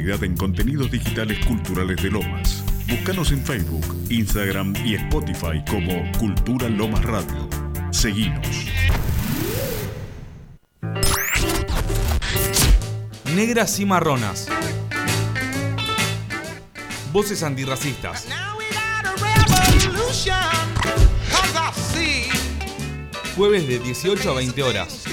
en contenidos digitales culturales de Lomas. Búscanos en Facebook, Instagram y Spotify como Cultura Lomas Radio. Seguimos. Negras y marronas. Voces antirracistas. Jueves de 18 a 20 horas.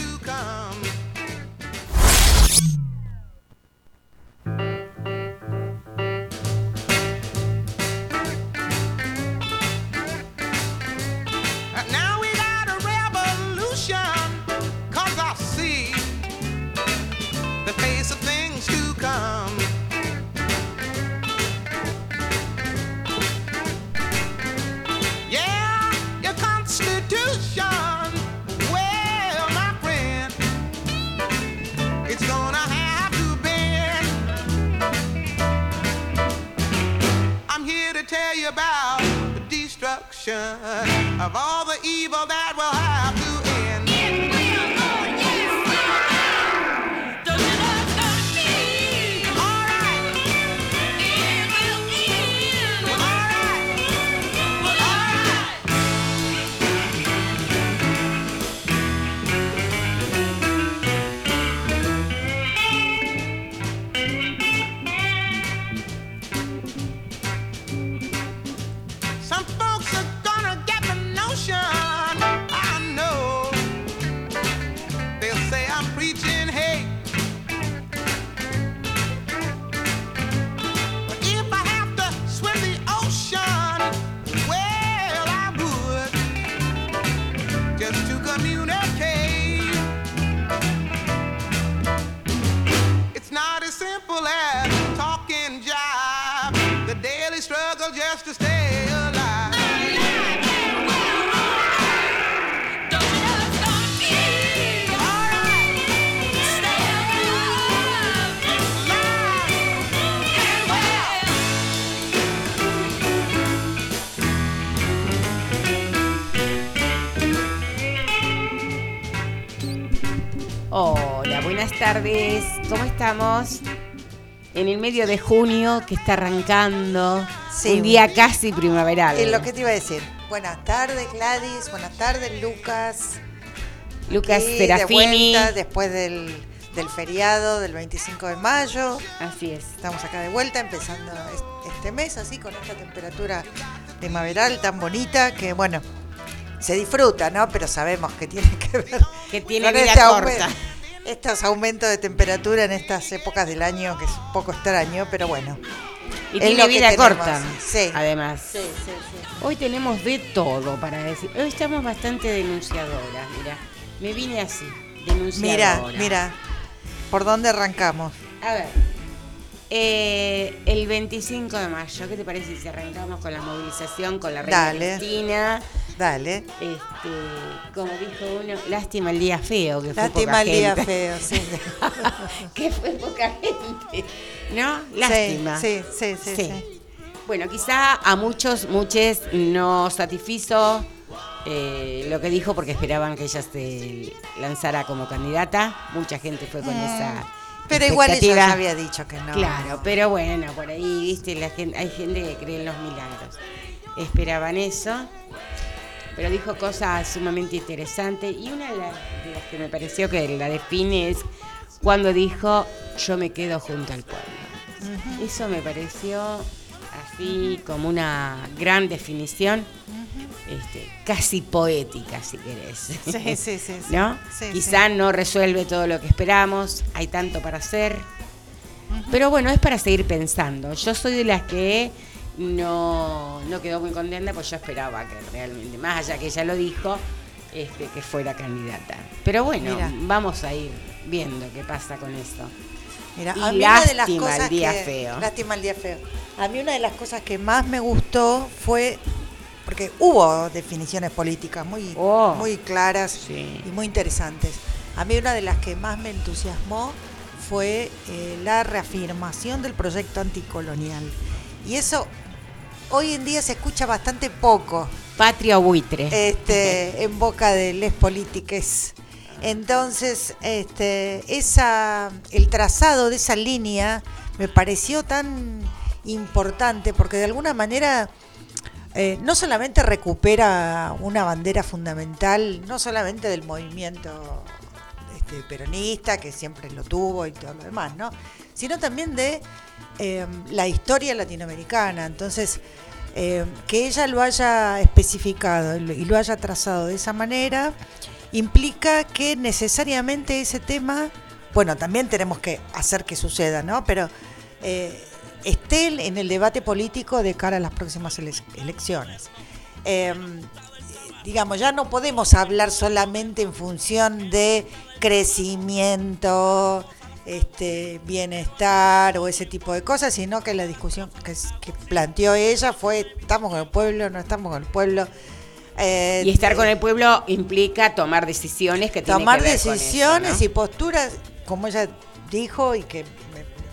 Estamos? En el medio de junio que está arrancando, un día casi primaveral. Es lo que te iba a decir. Buenas tardes, Gladys. Buenas tardes, Lucas. Lucas Serafini. después del, feriado del 25 de mayo. Así es. Estamos acá de vuelta, empezando este mes así, con esta temperatura primaveral tan bonita que, bueno, se disfruta, ¿no? Pero sabemos que tiene que ver. Que tiene vida este corta estos aumentos de temperatura en estas épocas del año, que es un poco extraño, pero bueno. Y tiene vida corta, sí. además. Sí, sí, Hoy tenemos de todo para decir. Hoy estamos bastante denunciadoras, mira. Me vine así, denunciadora. Mira, mira. ¿Por dónde arrancamos? A ver. Eh, el 25 de mayo, ¿qué te parece si arrancamos con la movilización, con la reina Cristina? Dale. Este, como dijo uno, lástima el día feo, que lástima fue poca el día feo, sí. que fue poca gente. ¿No? Lástima. Sí, sí, sí, sí. Bueno, quizá a muchos, muchos no satisfizo eh, lo que dijo porque esperaban que ella se lanzara como candidata. Mucha gente fue con mm. esa. Pero igual ella había dicho que no. Claro, pero bueno, por ahí, viste, la gente, hay gente que cree en los milagros. Esperaban eso pero dijo cosas sumamente interesantes y una de las, que me pareció que la define es cuando dijo yo me quedo junto al pueblo. Eso me pareció así como una gran definición, este, casi poética si querés. Sí, sí, sí. ¿No? Quizá no resuelve todo lo que esperamos, hay tanto para hacer, pero bueno, es para seguir pensando. Yo soy de las que no, no quedó muy contenta, pues yo esperaba que realmente, más allá que ella lo dijo, este, que fuera candidata. Pero bueno, vamos a ir viendo qué pasa con esto. Mira, a mí lástima una de las cosas el día feo. Lástima el día feo. A mí una de las cosas que más me gustó fue porque hubo definiciones políticas muy, oh, muy claras y muy interesantes. A mí una de las que más me entusiasmó fue eh, la reafirmación del proyecto anticolonial. Y eso hoy en día se escucha bastante poco. Patria buitre. Este, en boca de les políticas. Entonces, este, esa, el trazado de esa línea me pareció tan importante porque de alguna manera eh, no solamente recupera una bandera fundamental, no solamente del movimiento este, peronista, que siempre lo tuvo y todo lo demás, ¿no? Sino también de eh, la historia latinoamericana. Entonces, eh, que ella lo haya especificado y lo haya trazado de esa manera, implica que necesariamente ese tema, bueno, también tenemos que hacer que suceda, ¿no? Pero esté en el debate político de cara a las próximas elecciones. Em, digamos, ya no podemos hablar solamente en función de crecimiento, este, bienestar o ese tipo de cosas, sino que la discusión que, planteó ella fue, ¿estamos con el pueblo? ¿No estamos con el pueblo? Eh, y estar con el pueblo implica tomar decisiones que tienen tomar que ver decisiones con eso, y posturas, como ella dijo y que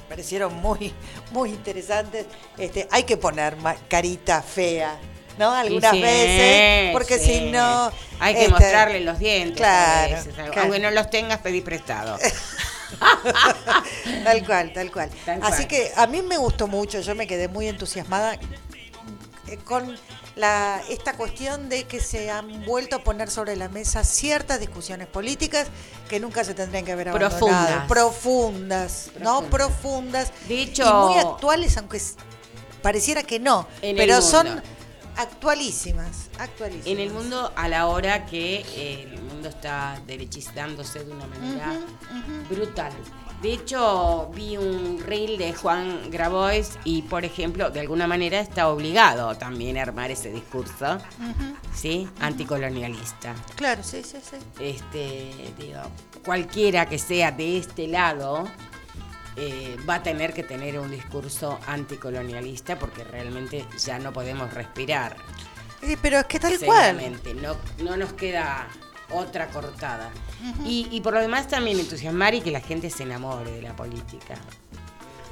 parecieron muy, muy interesantes. Este, hay que poner carita fea, ¿no? Algunas veces, porque si no... Hay que este, mostrarle los dientes. Claro, Aunque no los tengas, pedí prestado. tal cual, tal cual. Así que a mí me gustó mucho, yo me quedé muy entusiasmada eh, con la, esta cuestión de que se han vuelto a poner sobre la mesa ciertas discusiones políticas que nunca se tendrían que haber abandonado. Profundas. Profundas, ¿no? Profundas. De hecho, y muy actuales, aunque pareciera que no, pero son actualísimas, actualísimas. En el mundo a la hora que eh, el mundo está derechizándose de una manera brutal. De hecho, vi un reel de Juan Grabois y, por ejemplo, de alguna manera está obligado también a armar ese discurso, ¿sí? Anticolonialista. Claro, sí, sí, sí. Este, digo, cualquiera que sea de este lado eh, va a tener que tener un discurso anticolonialista porque realmente ya no podemos respirar. pero es que tal cual. No, no nos queda otra cortada. y, por lo demás también entusiasmar y que la gente se enamore de la política.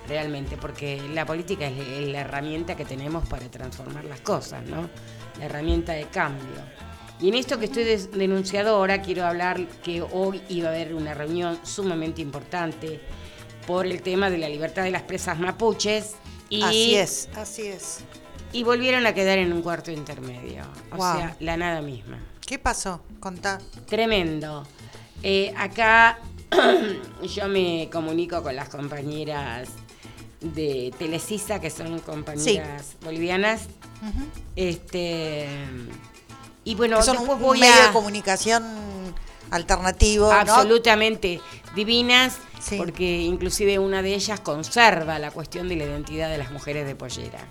Realmente, porque la política es, la herramienta que tenemos para transformar las cosas, ¿no? La herramienta de cambio. Y en esto que estoy denunciadora, quiero hablar que hoy iba a haber una reunión sumamente importante por el tema de la libertad de las presas mapuches. Y, así es, así es. Y volvieron a quedar en un cuarto intermedio. O sea, la nada misma. ¿Qué pasó? Contá. Tremendo. Eh, acá yo me comunico con las compañeras de Telecisa, que son compañeras bolivianas. Este y bueno, son un medio de comunicación alternativo, absolutamente divinas, porque inclusive una de ellas conserva la cuestión de la identidad de las mujeres de pollera.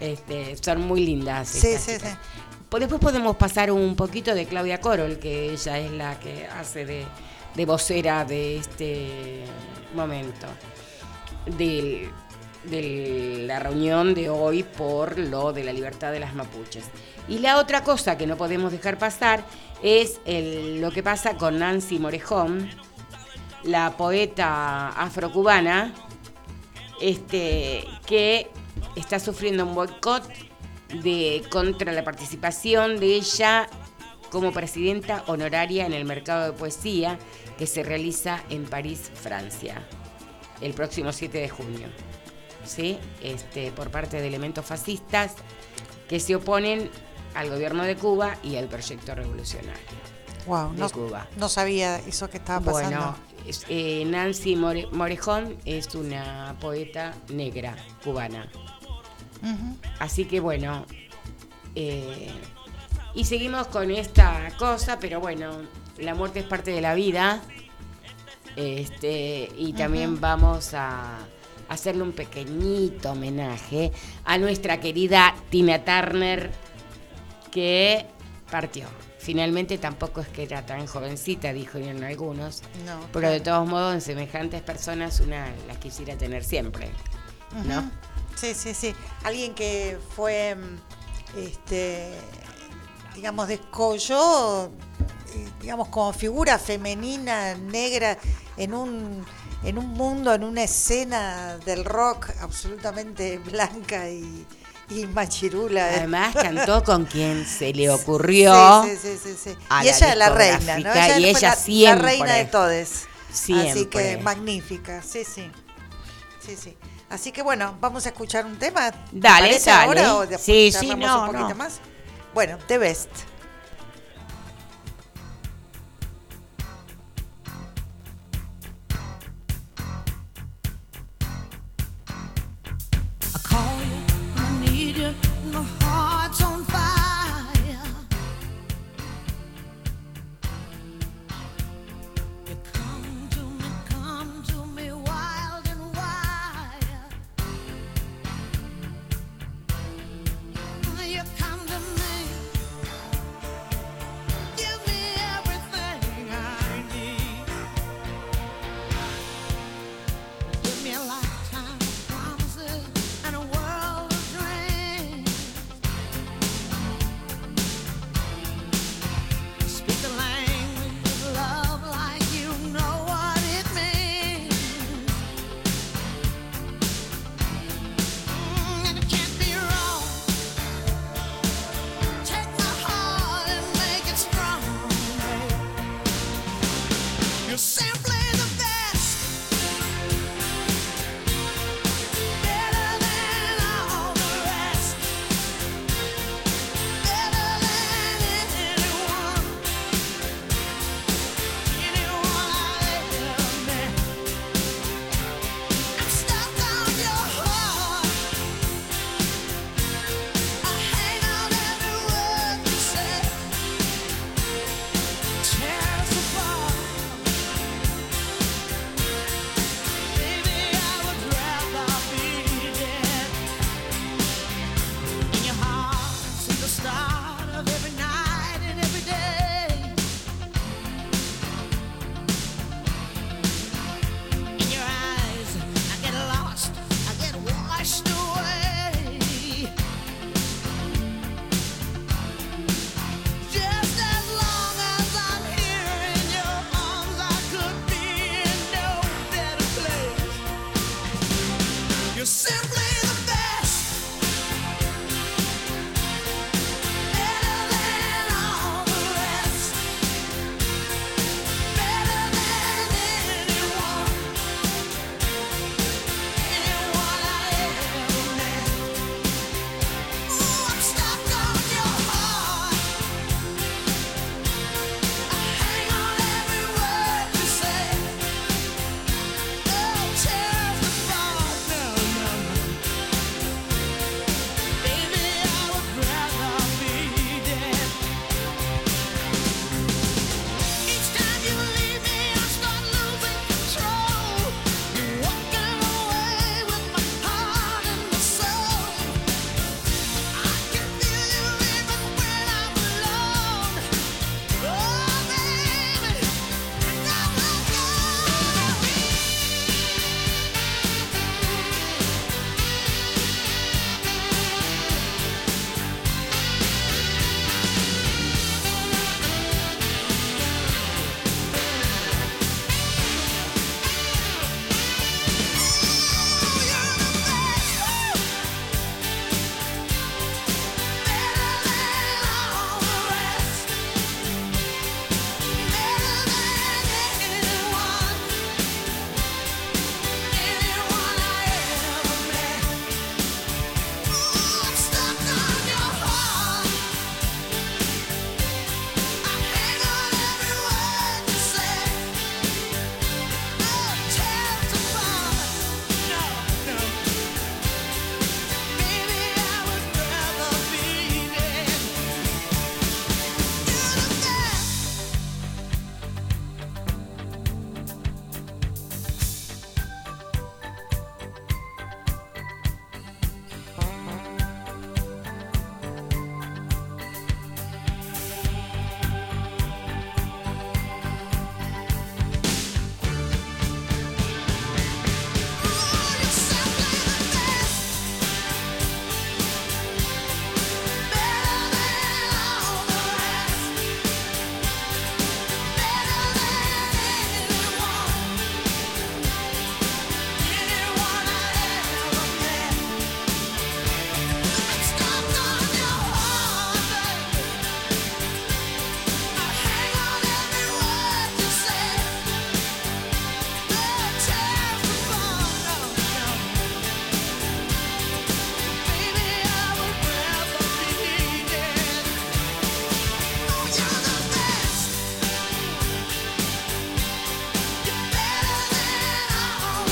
este, son muy lindas. Sí, sí, sí. Después podemos pasar un poquito de Claudia Corol, que ella es la que hace de, vocera de este momento, de, la reunión de hoy por lo de la libertad de las mapuches. Y la otra cosa que no podemos dejar pasar es lo que pasa con Nancy Morejón, la poeta afrocubana, este, que está sufriendo un boicot de contra la participación de ella como presidenta honoraria en el mercado de poesía que se realiza en París, Francia, el próximo 7 de junio. ¿Sí? Este, por parte de elementos fascistas que se oponen al gobierno de Cuba y al proyecto revolucionario. Wow, no, Cuba. no sabía eso que estaba pasando. Bueno, eh, Nancy Morejón es una poeta negra cubana Así que bueno, eh, y seguimos con esta cosa, pero bueno, la muerte es parte de la vida. Este, y también vamos a hacerle un pequeñito homenaje a nuestra querida Tina Turner que partió. Finalmente tampoco es que era tan jovencita, dijo en algunos, pero de todos modos en semejantes personas una las quisiera tener siempre, ¿no? Sí, sí, sí. Alguien que fue, este, digamos, descolló, digamos, como figura femenina, negra, en un, en un mundo, en una escena del rock absolutamente blanca y, y machirula. Además cantó con quien se le ocurrió. Sí, sí, sí, sí. y ella es la reina, ¿no? y ella siempre. La reina de todos. Siempre. Así que magnífica, sí, sí. Sí, sí. Así que bueno, vamos a escuchar un tema. Dale, dale. ahora o sí, sí, no, un poquito más? Bueno, The Best. heart.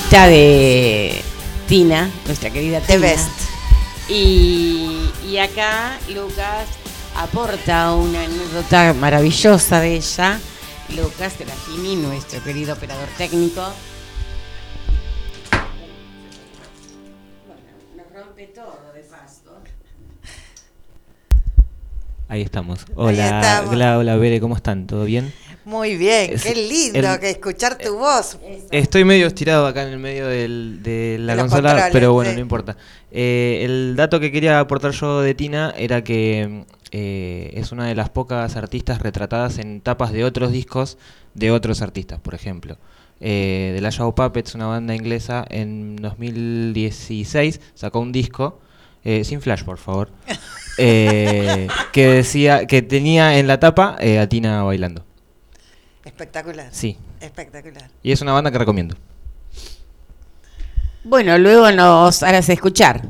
De Tina, nuestra querida Tina. Best. Y, y acá Lucas aporta una anécdota maravillosa de ella. Lucas Serafini, nuestro querido operador técnico. Bueno, nos rompe todo de paso. Ahí estamos. Hola, Gla, hola, Bere, ¿cómo están? ¿Todo bien? Muy bien, qué lindo que escuchar tu voz. Estoy medio estirado acá en el medio de la consola, pero bueno, no importa. Eh, el dato que quería aportar yo de Tina era que eh, es una de las pocas artistas retratadas en tapas de otros discos de otros artistas, por ejemplo. Eh, The Last Puppets, una banda inglesa, en 2016 sacó un disco, eh, sin flash por favor, que decía que tenía en la tapa a Tina bailando. Espectacular. Sí. Espectacular. Y es una banda que recomiendo. Bueno, luego nos harás escuchar.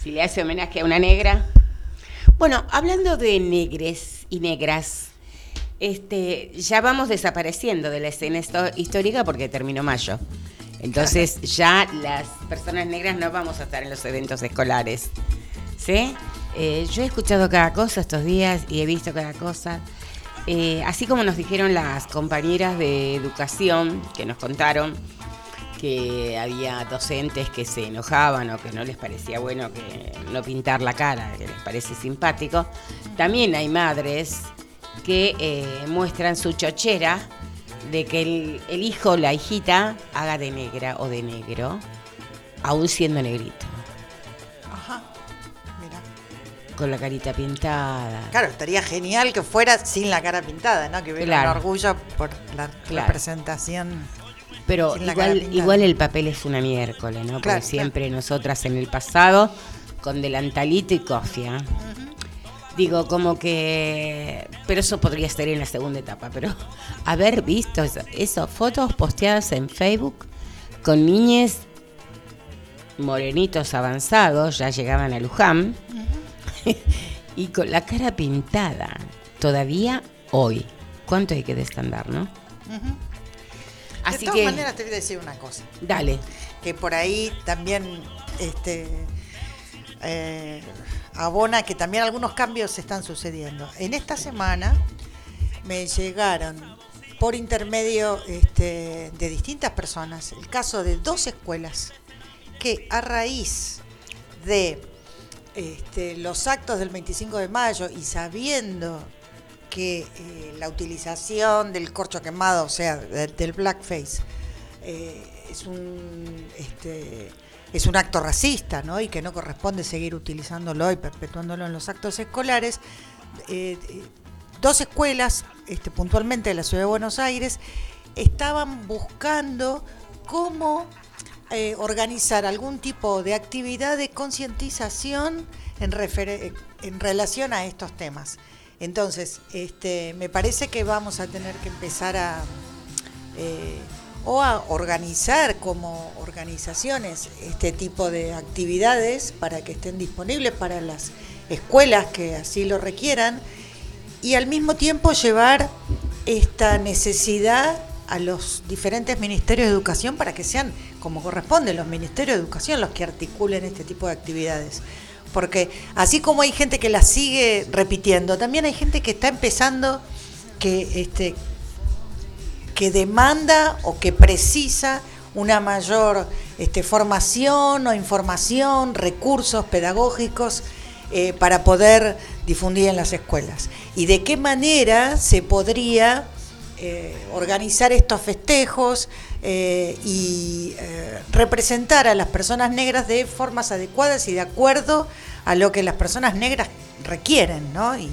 Si le hace homenaje a una negra. Bueno, hablando de negres y negras, este, ya vamos desapareciendo de la escena histórica porque terminó mayo. Entonces ya las personas negras no vamos a estar en los eventos escolares. ¿Sí? Eh, yo he escuchado cada cosa estos días y he visto cada cosa. Eh, así como nos dijeron las compañeras de educación que nos contaron que había docentes que se enojaban o que no les parecía bueno que no pintar la cara, que les parece simpático, también hay madres que eh, muestran su chochera de que el, el hijo o la hijita haga de negra o de negro, aún siendo negrito. Con la carita pintada. Claro, estaría genial que fuera sin la cara pintada, ¿no? Que hubiera un orgullo por la representación pero igual, igual el papel es una miércoles, ¿no? Porque siempre nosotras en el pasado, con delantalito y cofia. Digo, como que. Pero eso podría ser en la segunda etapa. Pero haber visto eso, fotos posteadas en Facebook con niñes morenitos avanzados, ya llegaban a Luján, y con la cara pintada, todavía hoy. ¿Cuánto hay que descandar, no? de todas maneras te voy a decir una cosa. Dale. Que por ahí también este, eh, abona que también algunos cambios están sucediendo. En esta semana me llegaron por intermedio este, de distintas personas el caso de dos escuelas que a raíz de este, los actos del 25 de mayo y sabiendo que eh, la utilización del corcho quemado, o sea, del blackface, eh, es un este, es un acto racista, ¿no? Y que no corresponde seguir utilizándolo y perpetuándolo en los actos escolares. Eh, dos escuelas, este, puntualmente de la ciudad de Buenos Aires, estaban buscando cómo organizar algún tipo de actividad de concientización en, relación a estos temas. Entonces, este, me parece que vamos a tener que empezar eh, o a organizar como organizaciones este tipo de actividades para que estén disponibles para las escuelas que así lo requieran y al mismo tiempo llevar esta necesidad a los diferentes ministerios de educación para que sean como corresponde los ministerios de educación los que articulen este tipo de actividades porque así como hay gente que la sigue repitiendo, también hay gente que está empezando que este que demanda o que precisa una mayor este, formación o información, recursos pedagógicos eh, para poder difundir en las escuelas. Y de qué manera se podría eh, organizar estos festejos eh, y eh, representar a las personas negras de formas adecuadas y de acuerdo a lo que las personas negras requieren, ¿no? Y,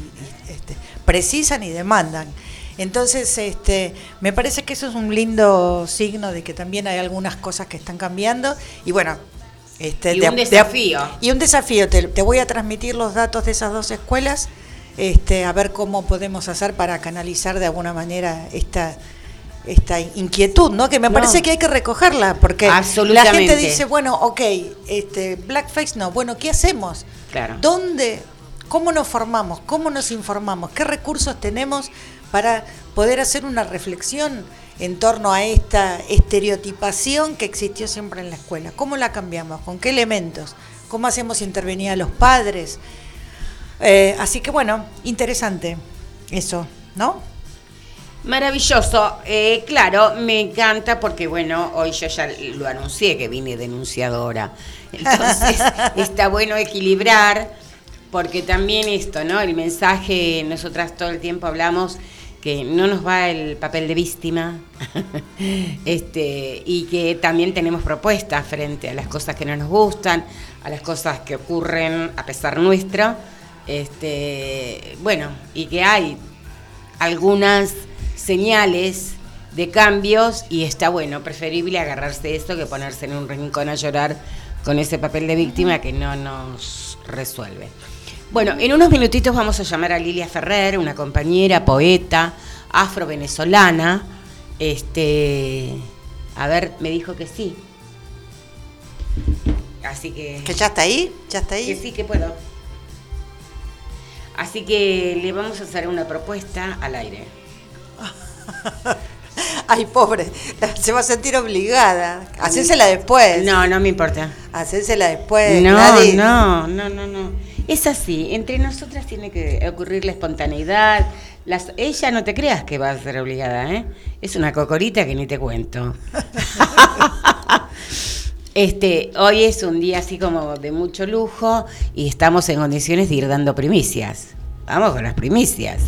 este, precisan y demandan. Entonces, este, me parece que eso es un lindo signo de que también hay algunas cosas que están cambiando. Y bueno, este, y un desafío. y un desafío. Te, te, voy a transmitir los datos de esas dos escuelas este, a ver cómo podemos hacer para canalizar de alguna manera esta esta inquietud, ¿no? Que me parece que hay que recogerla, porque la gente dice, bueno, ok, este, blackface no, bueno, ¿qué hacemos? Claro. ¿Dónde, cómo nos formamos, cómo nos informamos, qué recursos tenemos para poder hacer una reflexión en torno a esta estereotipación que existió siempre en la escuela. ¿Cómo la cambiamos? ¿Con qué elementos? ¿Cómo hacemos intervenir a los padres? Eh, así que bueno, interesante eso, ¿no? Maravilloso, eh, claro, me encanta porque bueno, hoy yo ya lo anuncié que vine denunciadora, entonces está bueno equilibrar porque también esto, ¿no? El mensaje, nosotras todo el tiempo hablamos que no nos va el papel de víctima este, y que también tenemos propuestas frente a las cosas que no nos gustan, a las cosas que ocurren a pesar nuestro, este, bueno, y que hay algunas señales de cambios y está bueno, preferible agarrarse esto que ponerse en un rincón a llorar con ese papel de víctima que no nos resuelve. Bueno, en unos minutitos vamos a llamar a Lilia Ferrer, una compañera, poeta, afro-venezolana. Este, a ver, me dijo que sí. Así que. ¿Que ya está ahí? ¿Ya está ahí? Que sí, que puedo. Así que le vamos a hacer una propuesta al aire. Ay, pobre, se va a sentir obligada. Hacésela después. No, no me importa. Hacésela después. No, no, no, no, no. Es así, entre nosotras tiene que ocurrir la espontaneidad. Las, ella no te creas que va a ser obligada, ¿eh? Es una cocorita que ni te cuento. este, hoy es un día así como de mucho lujo y estamos en condiciones de ir dando primicias. Vamos con las primicias.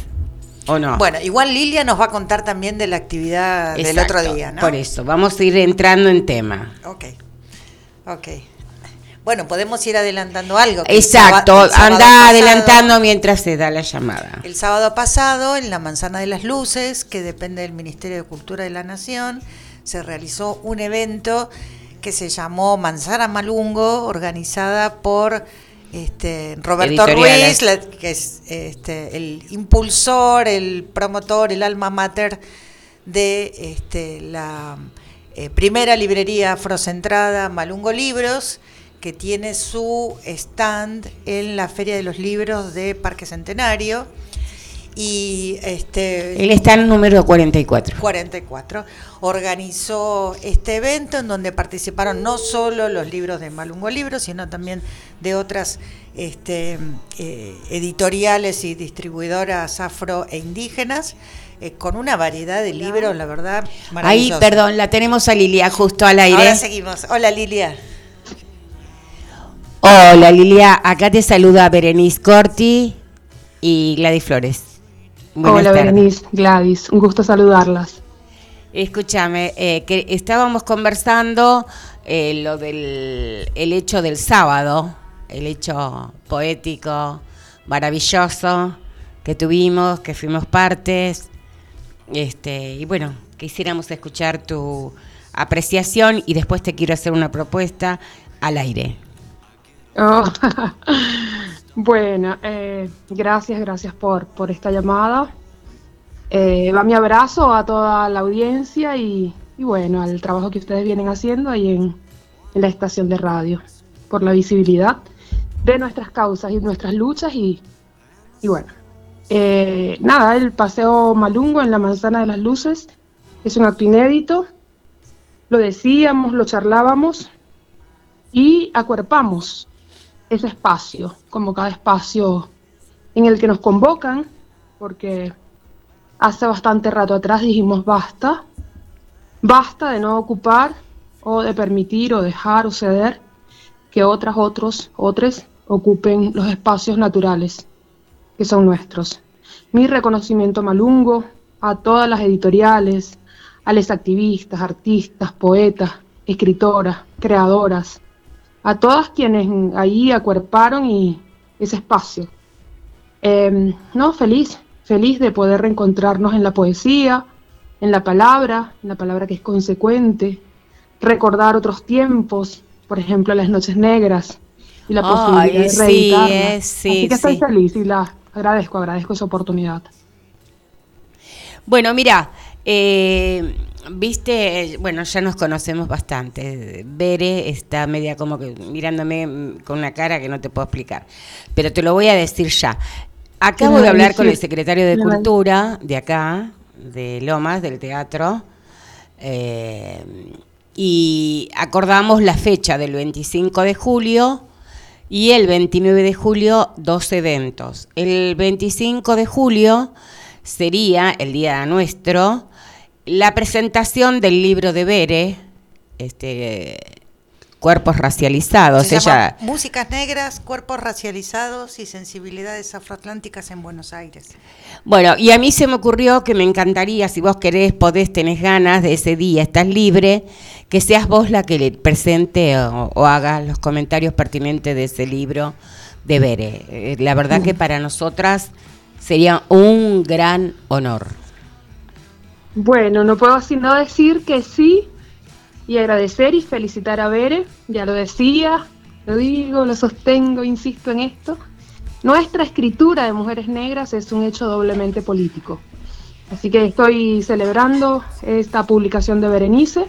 ¿O no? Bueno, igual Lilia nos va a contar también de la actividad del otro día, ¿no? Por eso, vamos a ir entrando en tema. Ok, ok. Bueno, podemos ir adelantando algo. Exacto, anda adelantando mientras se da la llamada. El sábado pasado, en la Manzana de las Luces, que depende del Ministerio de Cultura de la Nación, se realizó un evento que se llamó Manzana Malungo, organizada por este, Roberto Ruiz, que es este, el impulsor, el promotor, el alma mater de este, la eh, primera librería afrocentrada Malungo Libros que tiene su stand en la Feria de los Libros de Parque Centenario. Y este, el stand número 44. 44. Organizó este evento en donde participaron no solo los libros de Malungo Libros, sino también de otras este, eh, editoriales y distribuidoras afro e indígenas. Eh, con una variedad de libros, la verdad, Ahí, perdón, la tenemos a Lilia justo al aire. Ahora seguimos. Hola, Lilia. Hola Lilia, acá te saluda Berenice Corti y Gladys Flores. Hola Berenice, Gladys, un gusto saludarlas. Escúchame, eh, que estábamos conversando eh, lo del el hecho del sábado, el hecho poético, maravilloso que tuvimos, que fuimos partes, este, y bueno, quisiéramos escuchar tu apreciación y después te quiero hacer una propuesta al aire. Oh, bueno, eh, gracias, gracias por, por esta llamada. Eh, va mi abrazo a toda la audiencia y, bueno, al trabajo que ustedes vienen haciendo ahí en, la estación de radio, por la visibilidad de nuestras causas y nuestras luchas y, bueno. Eh, nada, el paseo Malungo en la Manzana de las Luces es un acto inédito. Lo decíamos, lo charlábamos y acuerpamos ese espacio, como cada espacio en el que nos convocan, porque hace bastante rato atrás dijimos basta, basta de no ocupar o de permitir o dejar o ceder que otras, otros, otros ocupen los espacios naturales que son nuestros. Mi reconocimiento malungo a todas las editoriales, a los activistas, artistas, poetas, escritoras, creadoras, a todas quienes ahí acuerparon y ese espacio. Em, no, feliz, feliz de poder reencontrarnos en la poesía, en la palabra, en la palabra que es consecuente, recordar otros tiempos, por ejemplo, las noches negras y la posibilidad de reeditarlas. Sí, Así que estoy feliz y la agradezco, agradezco esa oportunidad. Bueno, mira, eh, Viste, bueno, ya nos conocemos bastante. Bere está media como que mirándome con una cara que no te puedo explicar. Pero te lo voy a decir ya. Acabo de hablar con el secretario de Cultura de acá, de Lomas, del teatro, eh, y acordamos la fecha del 25 de julio y el 29 de julio dos eventos. El 25 de julio sería el día nuestro la presentación del libro de Bere, este cuerpos racializados. Ella Músicas negras, cuerpos racializados y sensibilidades afroatlánticas en Buenos Aires. Bueno, y a mí se me ocurrió que me encantaría, si vos querés, podés, tenés ganas de ese día, estás libre, que seas vos la que le presente o, o haga los comentarios pertinentes de ese libro de Bere. Eh, la verdad que para nosotras sería un gran honor. Bueno, no puedo sino decir que sí y agradecer y felicitar a Bere, ya lo decía, lo digo, lo sostengo, insisto en esto. Nuestra escritura de mujeres negras es un hecho doblemente político. Así que estoy celebrando esta publicación de Berenice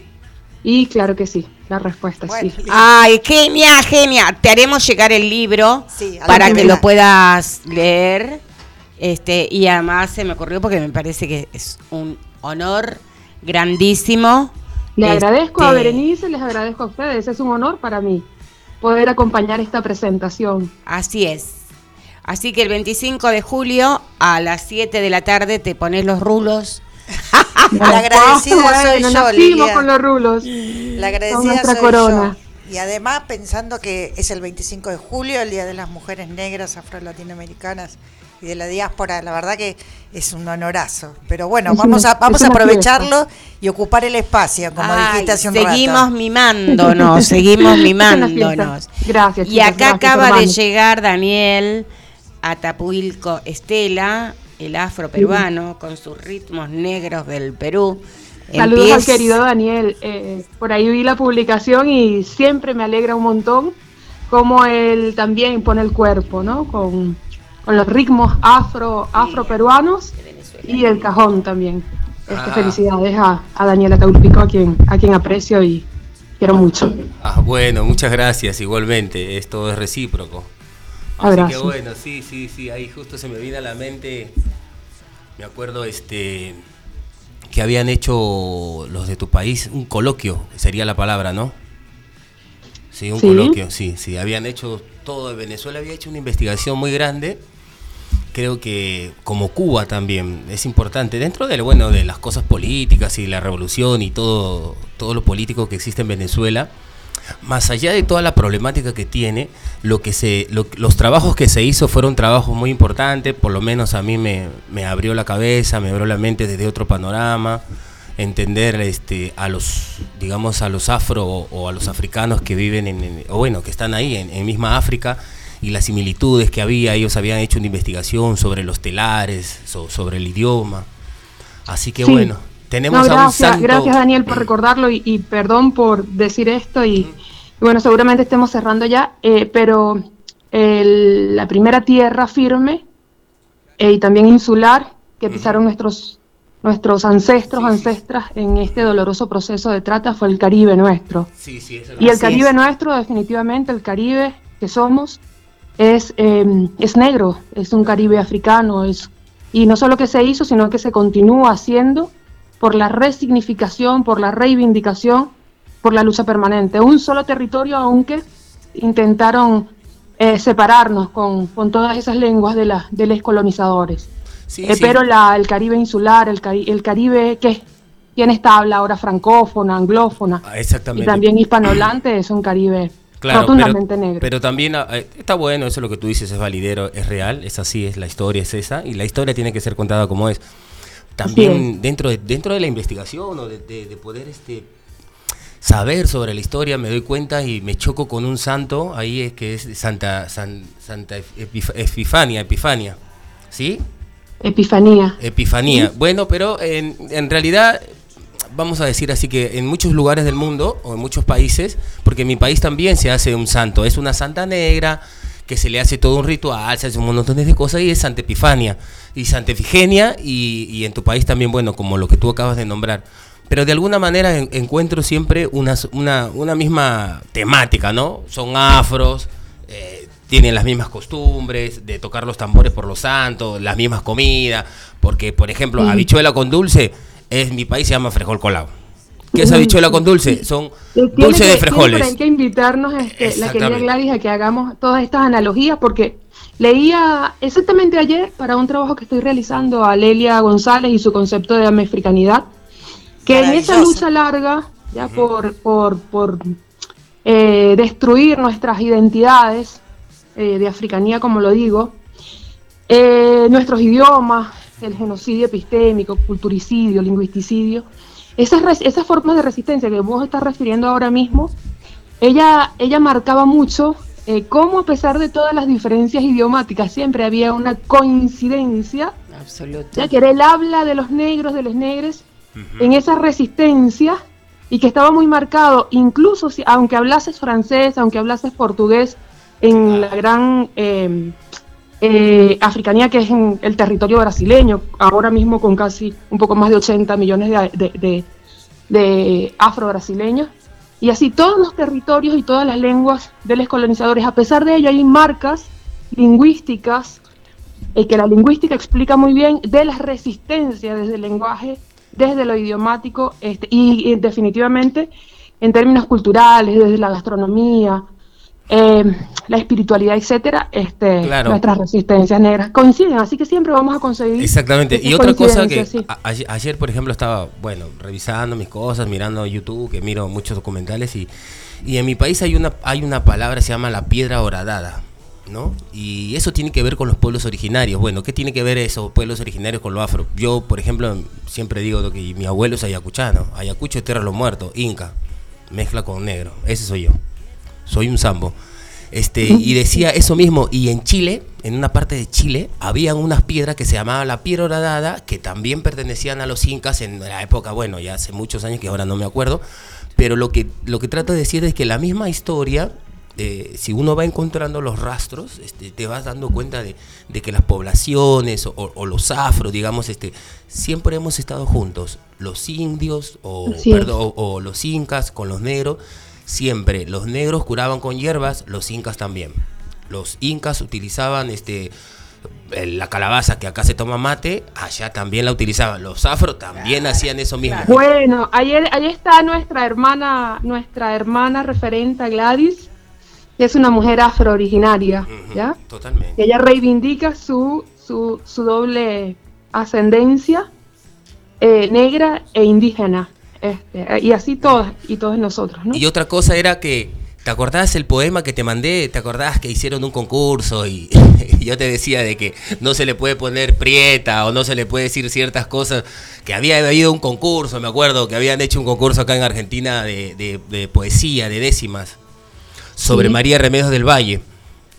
y claro que sí, la respuesta es sí. Ay, genia, genia. Te haremos llegar el libro para que lo puedas leer. Este, y además se me ocurrió porque me parece que es un honor grandísimo le agradezco a este, Berenice, les agradezco a ustedes. Es un honor para mí poder acompañar esta presentación. Así es. Así que el 25 de julio a las 7 de la tarde te pones los rulos. la agradecida soy yo, Lilia. con los rulos. La agradecida soy corona. Y además pensando que es el 25 de julio, el Día de las Mujeres Negras Afro-Latinoamericanas y de la diáspora, la verdad que es un honorazo. Pero bueno, vamos a vamos a aprovecharlo y ocupar el espacio, como dijiste hace un seguimos rato. Mimándonos, seguimos mimándonos. Gracias. y acá acaba de llegar Daniel Atapuilco Estela, el afro peruano, con sus ritmos negros del Perú. Saludos al querido Daniel. Eh, por ahí vi la publicación y siempre me alegra un montón cómo él también pone el cuerpo, ¿no? Con con los ritmos afro, afro-peruanos y el cajón también. Este, ah. Felicidades a, a Daniela Taulpico, a quien, a quien aprecio y quiero mucho. Ah, bueno, muchas gracias, igualmente, esto es recíproco. Así que bueno, sí, sí, sí, ahí justo se me viene a la mente, me acuerdo este que habían hecho los de tu país un coloquio, sería la palabra, ¿no? Sí, un coloquio, sí, sí, habían hecho todo de Venezuela, había hecho una investigación muy grande creo que como Cuba también es importante dentro de bueno de las cosas políticas y la revolución y todo todo lo político que existe en Venezuela más allá de toda la problemática que tiene lo que se los trabajos que se hizo fueron trabajos muy importantes por lo menos a mí me, me abrió la cabeza me abrió la mente desde otro panorama entender este a los digamos a los afro o, a los africanos que viven en, o bueno que están ahí en, en misma África y las similitudes que había. Ellos habían hecho una investigación sobre los telares, sobre el idioma. Así que bueno, tenemos gracias, Gracias Daniel por recordarlo y, perdón por decir esto y, bueno, seguramente estemos cerrando ya, eh, pero la primera tierra firme eh, y también insular que pisaron nuestros nuestros ancestros, ancestras en este doloroso proceso de trata fue el Caribe nuestro. y el Caribe nuestro, definitivamente, el Caribe que somos, es, em, es negro, es un Caribe africano, es, y no solo que se hizo, sino que se continúa haciendo por la resignificación, por la reivindicación, por la lucha permanente. Un solo territorio, aunque intentaron eh, separarnos con, con, todas esas lenguas de, la, de los colonizadores. Eh, pero la, el Caribe insular, el, el Caribe que tiene esta habla ahora francófona, anglófona, ah, exactamente. y también hispanohablante, es un Caribe Claro, pero, también eh, está bueno, eso es lo que tú dices, es validero, es real, es así, es la historia, es esa, y la historia tiene que ser contada como es. También dentro de, dentro de la investigación o de, poder este saber sobre la historia, me doy cuenta y me choco con un santo, ahí es que es Santa, Santa Epifania, Epifania, ¿sí? Epifanía. Epifanía. Bueno, pero en, en realidad vamos a decir así que en muchos lugares del mundo o en muchos países, porque en mi país también se hace un santo, es una santa negra que se le hace todo un ritual, se hace un montón de cosas y es Santa Epifania y Santa Efigenia y, en tu país también, bueno, como lo que tú acabas de nombrar. Pero de alguna manera encuentro siempre una, una, una, misma temática, ¿no? Son afros, eh, tienen las mismas costumbres de tocar los tambores por los santos, las mismas comidas, porque por ejemplo, habichuela con dulce, es mi país se llama frijol colado. ¿Qué es habichuela con dulce? Son dulces de frijoles. Hay que invitarnos, este, la querida Gladys, a que hagamos todas estas analogías, porque leía exactamente ayer para un trabajo que estoy realizando a Lelia González y su concepto de americanidad, que en esa lucha larga, ya por, por, por eh, destruir nuestras identidades eh, de africanía, como lo digo, eh, nuestros idiomas, el genocidio epistémico, culturicidio, lingüisticidio, esas, esas formas de resistencia que vos estás refiriendo ahora mismo, ella, ella marcaba mucho eh, cómo a pesar de todas las diferencias idiomáticas siempre había una coincidencia, Absoluta. ya que era el habla de los negros, de los negros, en esa resistencia y que estaba muy marcado, incluso si, aunque hablases francés, aunque hablases portugués, en la gran eh, eh, Africanía, que es en el territorio brasileño, ahora mismo con casi un poco más de 80 millones de, de, afro-brasileños. Y así todos los territorios y todas las lenguas de los colonizadores, a pesar de ello hay marcas lingüísticas, eh, que la lingüística explica muy bien, de las resistencias desde el lenguaje, desde lo idiomático, este, y definitivamente en términos culturales, desde la gastronomía, eh, la espiritualidad, etcétera, este, nuestras resistencias negras coinciden, así que siempre vamos a conseguir. Exactamente. Y otra cosa que ayer, por ejemplo, estaba, bueno, revisando mis cosas, mirando YouTube, que miro muchos documentales y, y en mi país hay una hay una palabra que se llama la piedra horadada. ¿No? Y eso tiene que ver con los pueblos originarios. Bueno, ¿qué tiene que ver esos pueblos originarios con lo afro? Yo, por ejemplo, siempre digo que mi abuelo es ayacuchano. Ayacucho es tierra de los muertos, inca, mezcla con negro. Ese soy yo soy un sambo. Este, y decía eso mismo, y en Chile, en una parte de Chile, habían unas piedras que se llamaban la piedra horadada, que también pertenecían a los incas en la época, bueno, ya hace muchos años que ahora no me acuerdo, pero lo que, lo que trato de decir es que la misma historia, eh, si uno va encontrando los rastros, este, te vas dando cuenta de, que las poblaciones o, los afros, digamos, este, siempre hemos estado juntos, los indios o, o los incas con los negros siempre los negros curaban con hierbas, los incas también. Los incas utilizaban este la calabaza que acá se toma mate, allá también la utilizaban. Los afro también hacían eso mismo. Bueno, ahí, ahí está nuestra hermana, nuestra hermana referente Gladys, que es una mujer afro originaria, ¿ya? Totalmente. ella reivindica su, su, su doble ascendencia eh, negra e indígena. Este, y así todas y todos nosotros. Y otra cosa era que, ¿te acordás el poema que te mandé? ¿Te acordás que hicieron un concurso y, yo te decía de que no se le puede poner prieta o no se le puede decir ciertas cosas? Que había habido un concurso, me acuerdo, que habían hecho un concurso acá en Argentina de, poesía, de décimas, sobre María Remedios del Valle.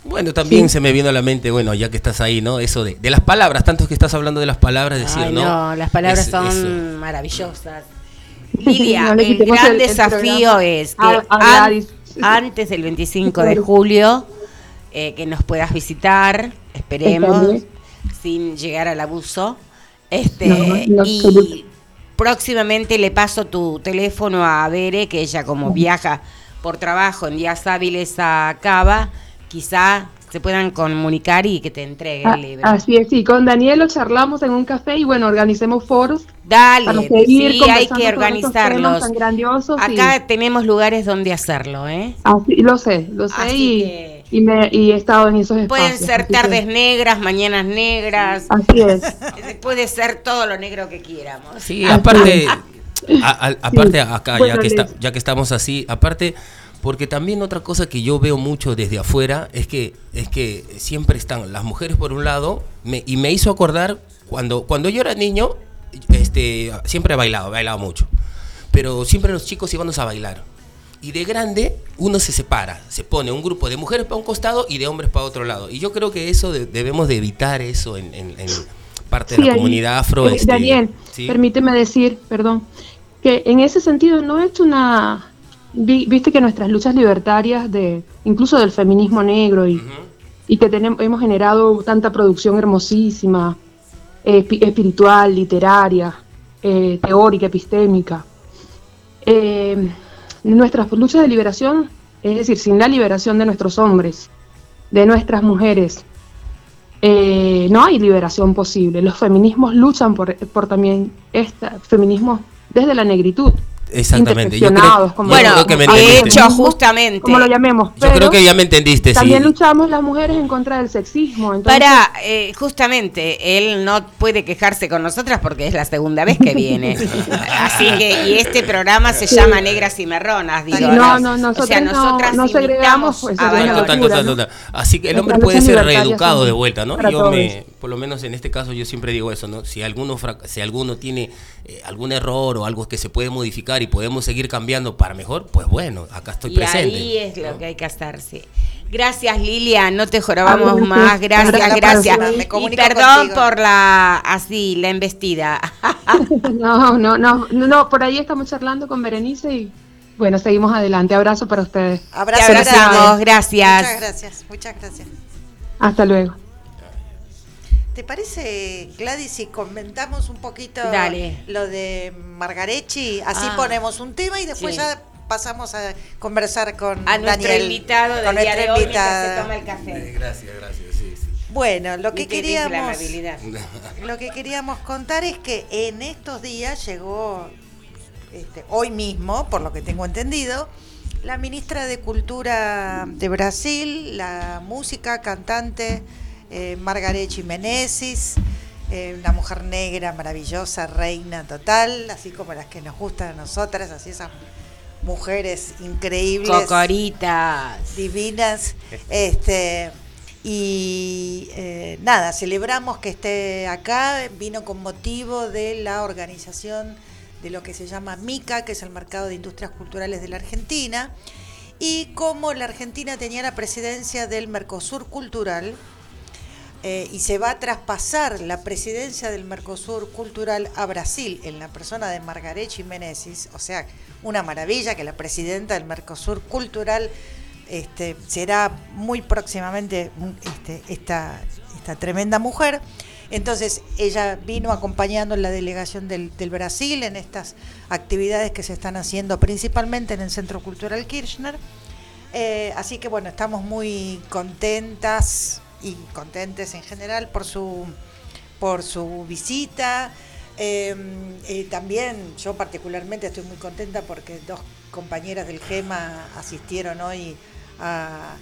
Bueno, también se me vino a la mente, bueno, ya que estás ahí, ¿no? Eso de, de las palabras, tanto que estás hablando de las palabras, decir, ¿no? No, las palabras son maravillosas. Lidia, el gran desafío es que antes del 25 de julio eh, que nos puedas visitar, esperemos, sin llegar al abuso. Este, y próximamente le paso tu teléfono a Bere, que ella como viaja por trabajo en días hábiles a Cava, quizá se puedan comunicar y que te entregue el ah, libro. Así es, sí, con Daniel lo charlamos en un café y bueno, organicemos foros. Dale, sí, hay que organizarlos. Acá tenemos lugares donde hacerlo, ¿eh? Así, lo sé, lo sé y, me, y he estado en esos espacios. Pueden ser tardes negras, mañanas negras. Así es. Puede ser todo lo negro que quieramos. Sí, aparte, aparte acá, ya que, está, ya que estamos así, aparte porque también otra cosa que yo veo mucho desde afuera es que, es que siempre están las mujeres por un lado, y me hizo acordar cuando, cuando yo era niño, este, siempre he bailado, he bailado mucho. Pero siempre los chicos íbamos a bailar. Y de grande uno se separa, se pone un grupo de mujeres para un costado y de hombres para otro lado. Y yo creo que eso debemos de evitar eso en, parte de la comunidad afro. Eh, este, Daniel, permíteme decir, perdón, que en ese sentido no es una viste que nuestras luchas libertarias, de incluso del feminismo negro y, y que tenemos, hemos generado tanta producción hermosísima, eh, espiritual, literaria, eh, teórica, epistémica. Eh, nuestras luchas de liberación, es decir, sin la liberación de nuestros hombres, de nuestras mujeres, eh, no hay liberación posible. Los feminismos luchan por, por también este feminismo desde la negritud. Exactamente. Yo bueno, que me de hecho, justamente. Como lo llamemos. Yo creo que ya me entendiste. También luchamos las mujeres en contra del sexismo. Para, eh, justamente, él no puede quejarse con nosotras porque es la segunda vez que viene. Así que, y este programa se llama Negras y Marronas. Digo, no, no, nosotras, o sea, nosotras no, segregamos. Pues, total, total, total. Así que el hombre puede ser reeducado de vuelta, ¿no? Yo me, por lo menos en este caso, yo siempre digo eso, ¿no? Si alguno, si alguno tiene eh, algún error o algo que se puede modificar y podemos seguir cambiando para mejor, pues bueno, acá estoy presente. Ahí es lo que hay que hacerse. Gracias Lilia, no te jorobamos más, gracias, gracias. y perdón por la así, la embestida. no, no, no, no, por ahí estamos charlando con Berenice y bueno, seguimos adelante. Abrazo para ustedes. Abrazo, abrazamos, gracias. Muchas gracias, muchas gracias. Hasta luego. ¿Te parece, Gladys, si comentamos un poquito lo de Margarechi? Así ah. ponemos un tema y después ya pasamos a conversar con a nuestro invitado del día de hoy se toma el café. Eh, gracias, gracias, sí, sí. Bueno, lo que queríamos lo que queríamos contar es que en estos días llegó este, hoy mismo, por lo que tengo entendido, la ministra de Cultura de Brasil, la música, cantante eh, Margarechi Menesis, eh, una mujer negra maravillosa, reina total, así como las que nos gustan a nosotras, así esas mujeres increíbles. Cocoritas. Divinas. Este, y eh, nada, celebramos que esté acá, vino con motivo de la organización de lo que se llama MICA, que es el Mercado de Industrias Culturales de la Argentina, y como la Argentina tenía la presidencia del Mercosur Cultural, eh, y se va a traspasar la presidencia del Mercosur Cultural a Brasil en la persona de Margaret Meneses, o sea, una maravilla que la presidenta del Mercosur Cultural este, será muy próximamente este, esta, esta tremenda mujer. Entonces ella vino acompañando la delegación del, Brasil en estas actividades que se están haciendo principalmente en el Centro Cultural Kirchner. Eh, así que bueno, estamos muy contentas, y contentes en general por su, por su visita. Em, eh, también yo particularmente estoy muy contenta porque dos compañeras del GEMA asistieron hoy a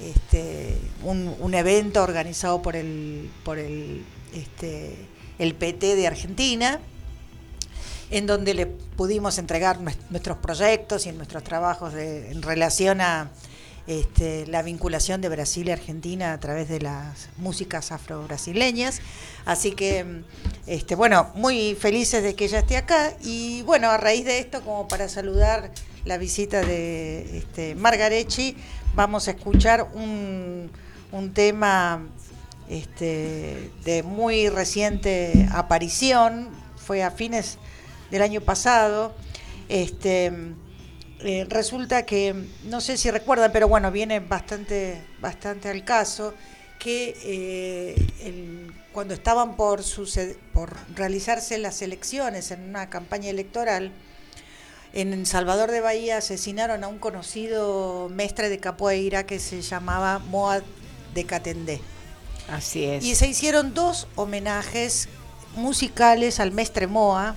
este, un, evento organizado por el, por el, este, el PT de Argentina, en donde le pudimos entregar nuestros proyectos y nuestros trabajos en relación a este, la vinculación de Brasil y Argentina a través de las músicas afro-brasileñas. Así que, este, bueno, muy felices de que ella esté acá. Y bueno, a raíz de esto, como para saludar la visita de este, vamos a escuchar un, tema este, de muy reciente aparición, fue a fines del año pasado. Este, eh, resulta que, no sé si recuerdan, pero bueno, viene bastante, bastante al caso, que eh, cuando estaban por, por realizarse las elecciones en una campaña electoral, en Salvador de Bahía asesinaron a un conocido mestre de capoeira que se llamaba Moa de Catendé. Así es. Y se hicieron dos homenajes musicales al mestre Moa,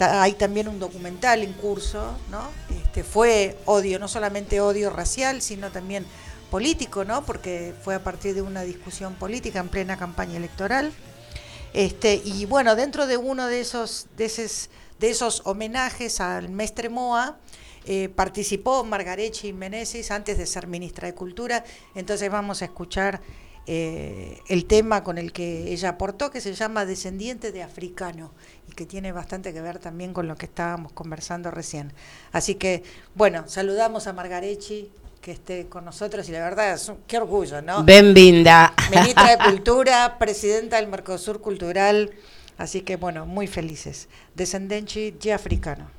hay también un documental en curso, ¿no? Este, fue odio, no solamente odio racial, sino también político, ¿no? Porque fue a partir de una discusión política en plena campaña electoral. Este, y bueno, dentro de uno de esos, de esos, de esos homenajes al mestre Moa, eh, participó Margarechi Meneses antes de ser ministra de Cultura, entonces vamos a escuchar eh, el tema con el que ella aportó, que se llama Descendiente de Africano, y que tiene bastante que ver también con lo que estábamos conversando recién. Así que, bueno, saludamos a Margarechi, que esté con nosotros, y la verdad es un, qué orgullo, ¿no? Bienvenida. Ministra de Cultura, presidenta del Mercosur Cultural, así que, bueno, muy felices. Descendiente de Africano.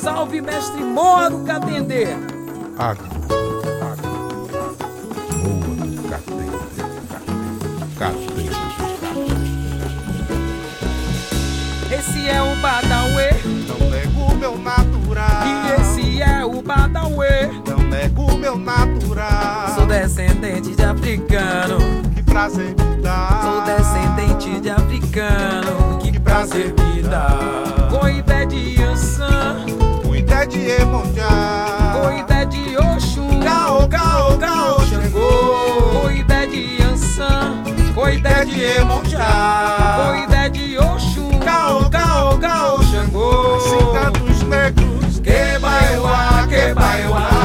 Salve, mestre Moro! Água, água. Esse é o Badauê. Não nego meu natural. E esse é o Badauê. Não nego meu natural. Sou descendente de africano. Que prazer me dá. Sou descendente de africano. Que, que prazer, prazer me dá. Coité de anção, com ideia de Emonjá. ideia de Oxum. Caô, caô, caô. Ansan. Coité de Emonjá. Coité de Oxum. Caô, caô, caô, Xangô. Cinca dos negros. Que baiuá, que baiuá.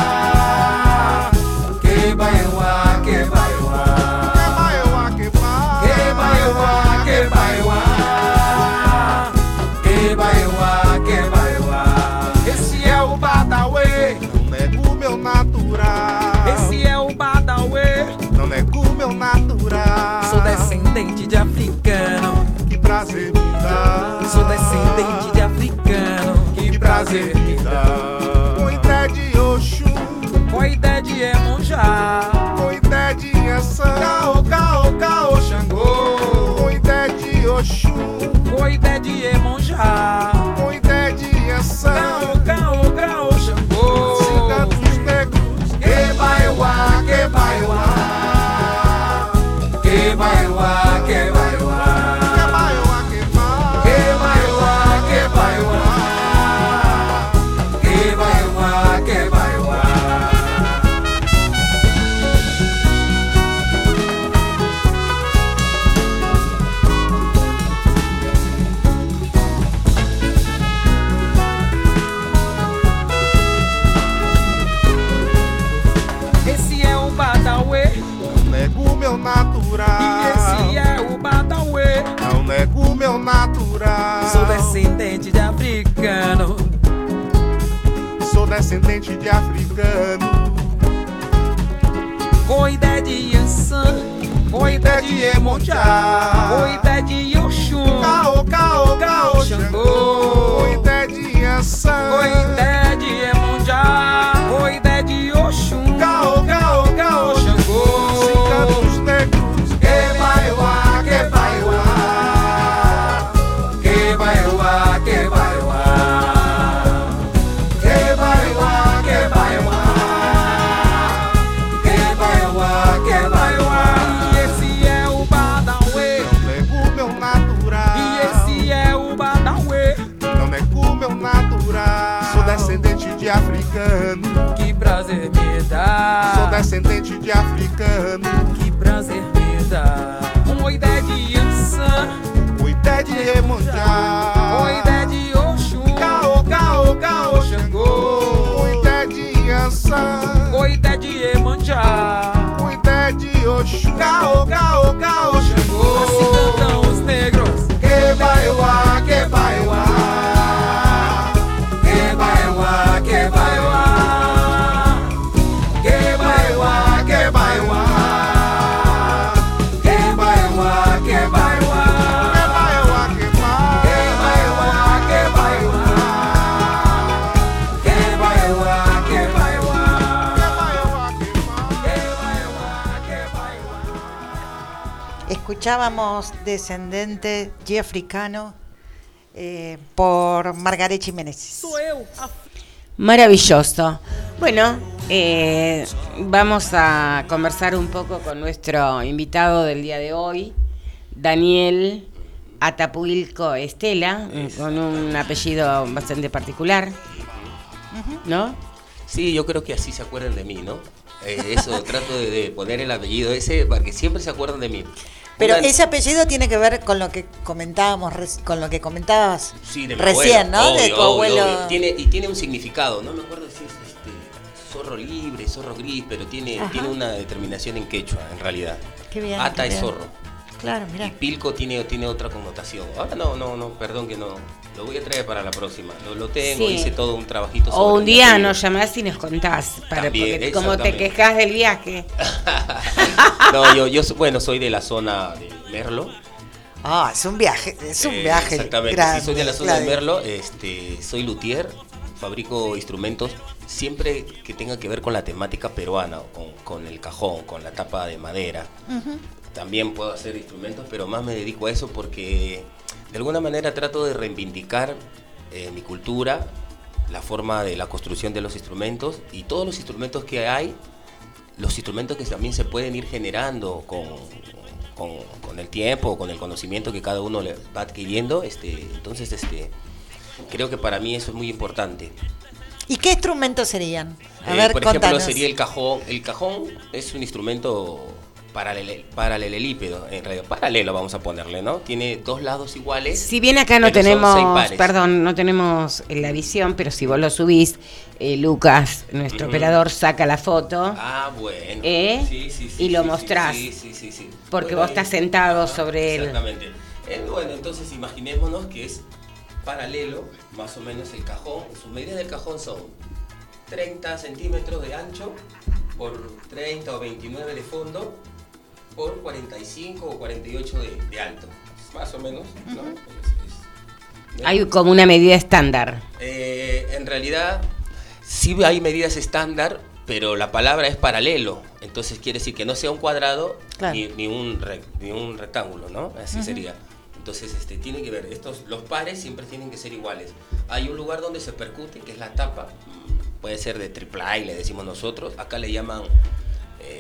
Coité de Emonjá. Coité de Ansan. Sou descendente de africano. Sou descendente de africano. Coité de Ansan. Coité de Emonjá. Coité de Oxum. Caô, caô, caô, Xangô. Coité de Ansan. Coité de Emonjá. Coité de Oxum. Descendente de africano. Que prazer me dá. Uma ideia de Ansan. Coité de Emonjá. Uma ideia de Oxum. Caô, caô, caô, Xangô. Coité de Ansan. Coité de Emanjá. Coité de Oxum. Caô, caô, caô, Xangô. Assim cantam os negros. Que baiuá, que baiuá. Escuchábamos Descendente de Africano eh, por Margaret Jiménez. Maravilloso. Bueno, eh, vamos a conversar un poco con nuestro invitado del día de hoy, Daniel Atapuilco Estela, con un apellido bastante particular, ¿no? Sí, yo creo que así se acuerdan de mí, ¿no? Eh, eso, trato de, de poner el apellido ese para que siempre se acuerdan de mí. Pero Una- ese apellido tiene que ver con lo que comentábamos, con lo que comentabas Sí, de mi recién, abuelo, ¿no? de tu abuelo. obvio. Tiene, y tiene un significado, no me acuerdo si es este, zorro libre, zorro gris, pero tiene, Ajá. tiene una determinación en quechua, en realidad. Qué bien, Ata qué es bien. zorro. Claro, Y mira. pilco tiene, tiene otra connotación. Ahora no, no, no, perdón que no. Lo voy a traer para la próxima. Lo, lo tengo, Sí. hice todo un trabajito O sobre un el día nos llamás y nos contás, para, También, porque como te quejas del viaje. No, yo, yo, bueno, soy de la zona de Merlo. Ah, es un viaje, es un Eh, viaje Exactamente, grande. sí, soy de la zona de. Merlo, este, soy luthier, fabrico instrumentos siempre que tenga que ver con la temática peruana, con, con el cajón, con la tapa de madera. También puedo hacer instrumentos, pero más me dedico a eso porque de alguna manera trato de reivindicar eh, mi cultura, la forma de la construcción de los instrumentos y todos los instrumentos que hay los instrumentos que también se pueden ir generando con, con, el tiempo, con el conocimiento que cada uno le va adquiriendo. Este, entonces, este, creo que para mí eso es muy importante. ¿Y qué instrumentos serían? A eh, ver, por ejemplo, sería el cajón. El cajón es un instrumento paralelípedo, en realidad paralelo vamos a ponerle, ¿no? Tiene dos lados iguales. Si bien acá no tenemos, perdón, no tenemos la visión, pero si vos lo subís, eh, Lucas, nuestro operador, saca la foto. Ah, bueno. ¿eh? Sí, sí, sí, y lo mostrás. Sí, sí, sí. Porque vos estás sentado sobre él. Exactamente. Eh, bueno, entonces imaginémonos que es paralelo, más o menos el cajón. Sus medidas del cajón son 30 centímetros de ancho por 30 o 29 de fondo por 45 o 48 de, alto, más o menos. hay como una medida estándar. Eh, en realidad, sí hay medidas estándar, pero la palabra es paralelo. Entonces quiere decir que no sea un cuadrado ni, un, ni un rectángulo, ¿no? Así sería. Entonces este, tiene que ver, estos, los pares siempre tienen que ser iguales. Hay un lugar donde se percute, que es la tapa, puede ser de triple A, le decimos nosotros, acá le llaman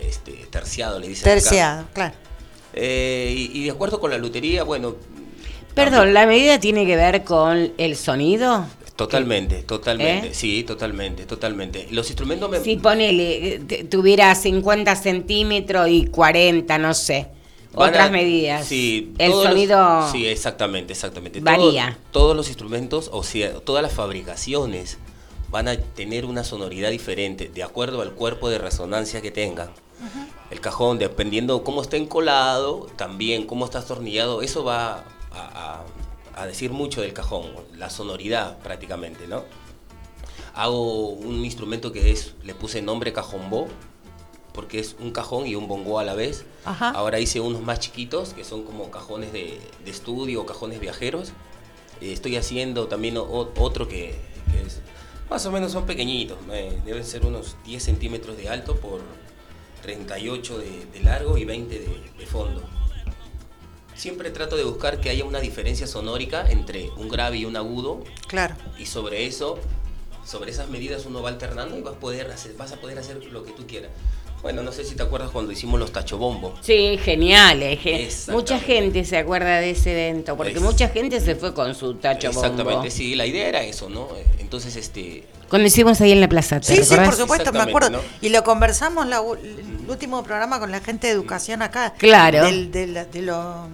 este, terciado, le dicen. Terciado, claro. Eh, y, de acuerdo con la lutería, bueno. Perdón, ¿la medida tiene que ver con el sonido? Totalmente, totalmente, ¿Eh? sí, totalmente, totalmente. Los instrumentos me... Si ponele, tuviera 50 centímetros y 40, no sé, otras medidas. Sí, el sonido... sí, exactamente, exactamente. Varía. todos los instrumentos, o sea, todas las fabricaciones van a tener una sonoridad diferente de acuerdo al cuerpo de resonancia que tengan. El cajón, dependiendo cómo está encolado, también cómo está atornillado, eso va a, decir mucho del cajón, la sonoridad prácticamente, ¿no? Hago un instrumento que es, le puse nombre cajonbó, porque es un cajón y un bongo a la vez. Ahora hice unos más chiquitos, que son como cajones de, estudio o cajones viajeros. Eh, estoy haciendo también otro que, que es más o menos son pequeñitos, deben ser unos 10 centímetros de alto por 38 de, largo y 20 de, fondo. Siempre trato de buscar que haya una diferencia sonórica entre un grave y un agudo. Claro. Y sobre eso, sobre esas medidas uno va alternando y vas a poder hacer, vas a poder hacer lo que tú quieras. Bueno, no sé si te acuerdas cuando hicimos los tachobombo. Sí, genial. Eh, mucha gente se acuerda de ese evento, porque mucha gente se fue con su tachobombo. Exactamente, sí, la idea era eso, ¿no? Entonces, este... Cuando hicimos ahí en la plaza, ¿te Sí, sí, por supuesto, me acuerdo. Y lo conversamos la, el último programa con la gente de educación acá. Claro. Del, de lo,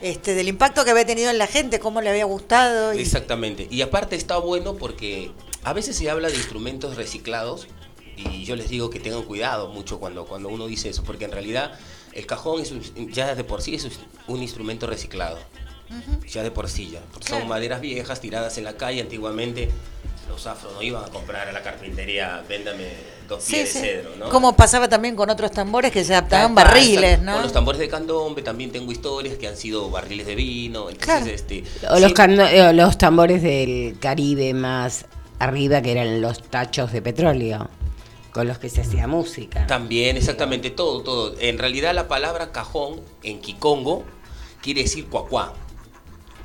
este, del impacto que había tenido en la gente, cómo le había gustado. Exactamente. Y aparte está bueno porque a veces se habla de instrumentos reciclados y yo les digo que tengan cuidado mucho cuando, cuando uno dice eso, porque en realidad el cajón es ya de por sí es un instrumento reciclado. Ya de por sí ya. Son maderas viejas tiradas en la calle antiguamente. Los afros no iban a comprar a la carpintería, véndame dos pies de cedro, ¿no? Como pasaba también con otros tambores que se adaptaban barriles, ¿no? Con los tambores de candombe también tengo historias que han sido barriles de vino. este, o los, o los tambores del Caribe más arriba que eran los tachos de petróleo con los que se hacía música. También, exactamente, todo, todo. En realidad la palabra cajón en Kikongo quiere decir cuacuá.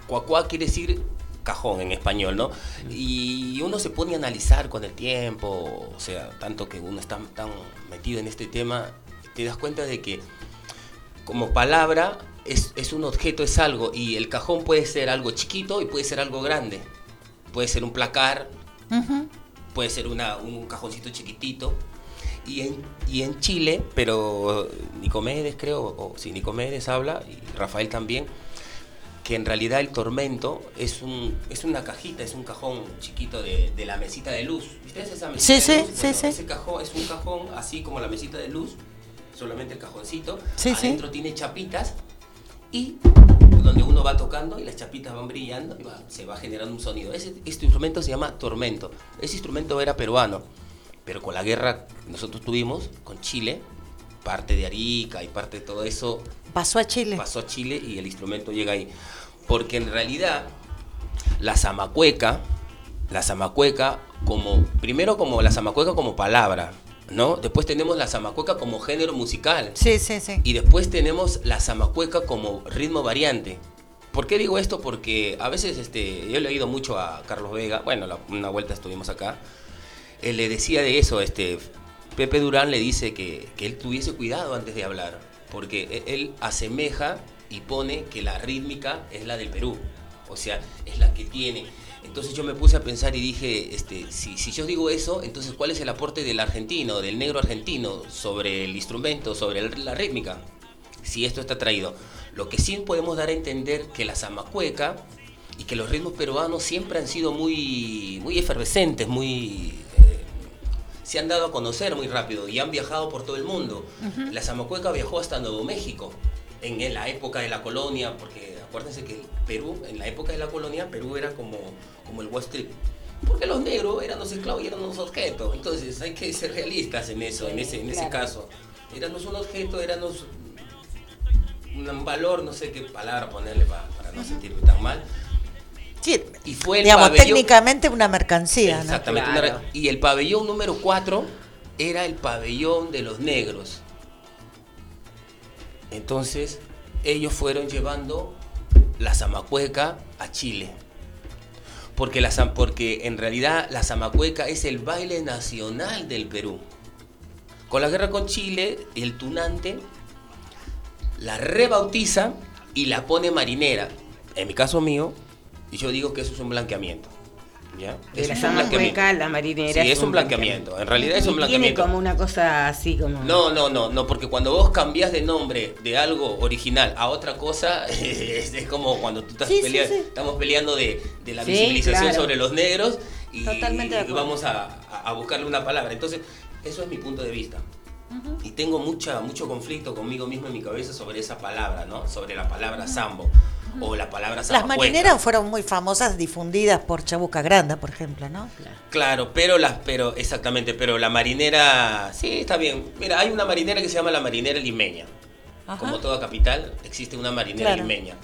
Cuacuá quiere decir cajón en español, ¿no? Y uno se pone a analizar con el tiempo, o sea, tanto que uno está tan metido en este tema, te das cuenta de que como palabra es, un objeto, es algo, y el cajón puede ser algo chiquito y puede ser algo grande. Puede ser un placar, puede ser una, un cajoncito chiquitito. Y en, y en Chile, pero Nicomedes creo, o si Nicomedes habla, y Rafael también, que en realidad el tormento es, un, es una cajita, es un cajón chiquito de, de la mesita de luz. ¿Viste esa mesita sí, de luz? Sí, sí, Ese cajón es un cajón así como la mesita de luz, solamente el cajoncito. Sí, Adentro tiene chapitas y donde uno va tocando y las chapitas van brillando y se va generando un sonido. Ese, este instrumento se llama tormento. Ese instrumento era peruano, pero con la guerra que nosotros tuvimos con Chile, parte de Arica y parte de todo eso... Pasó a Chile. Pasó a Chile y el instrumento llega ahí. Porque en realidad la zamacueca, la zamacueca como, primero como la zamacueca como palabra, ¿no? Después tenemos la zamacueca como género musical. Sí, sí, sí. Y después tenemos la zamacueca como ritmo variante. ¿Por qué digo esto? Porque a veces este, yo le he oído mucho a Carlos Vega, bueno, una vuelta estuvimos acá, él le decía de eso, este, Pepe Durán le dice que, que él tuviese cuidado antes de hablar, porque e, él asemeja y pone que la rítmica es la del Perú, o sea, es la que tiene. Entonces yo me puse a pensar y dije, este, si, si yo digo eso, entonces ¿cuál es el aporte del argentino, del negro argentino, sobre el instrumento, sobre la rítmica? Si esto está traído. Lo que sí podemos dar a entender que la zamacueca y que los ritmos peruanos siempre han sido muy, muy efervescentes, muy eh, se han dado a conocer muy rápido y han viajado por todo el mundo. La zamacueca viajó hasta Nuevo México en, la época de la colonia, porque acuérdense que Perú, en la época de la colonia, Perú era como, como el West Street. Porque los negros eran los esclavos y eran los objetos. Entonces hay que ser realistas en eso, en ese, en ese caso. Éramos un objeto, éramos un valor, no sé qué palabra ponerle para, no sentirme tan mal. Sí, y fue digamos, técnicamente una mercancía. Exactamente. y el pabellón número 4 era el pabellón de los negros. Entonces, ellos fueron llevando la zamacueca a Chile. Porque, la, porque en realidad la zamacueca es el baile nacional del Perú. Con la guerra con Chile, el tunante la rebautiza y la pone marinera. En mi caso mío, yo digo que eso es un blanqueamiento. ¿Ya? Es la zamacueca, la marinera. Sí, es, un blanqueamiento. En realidad es un blanqueamiento. Tiene como una cosa así como. No, no, no, no, porque cuando vos cambias de nombre de algo original a otra cosa, es, como cuando tú estás peleando, estamos peleando de, la visibilización sobre los negros y, vamos a, a, buscarle una palabra. Entonces, eso es mi punto de vista. Y tengo mucha, mucho conflicto conmigo mismo en mi cabeza sobre esa palabra, ¿no? Sobre la palabra sambo o la palabra Las marineras fueron muy famosas, difundidas por Chabuca Granda, por ejemplo, ¿no? Claro, pero las, pero, exactamente, pero la marinera, sí, está bien. Mira, hay una marinera que se llama la marinera limeña. Como toda capital, existe una marinera limeña.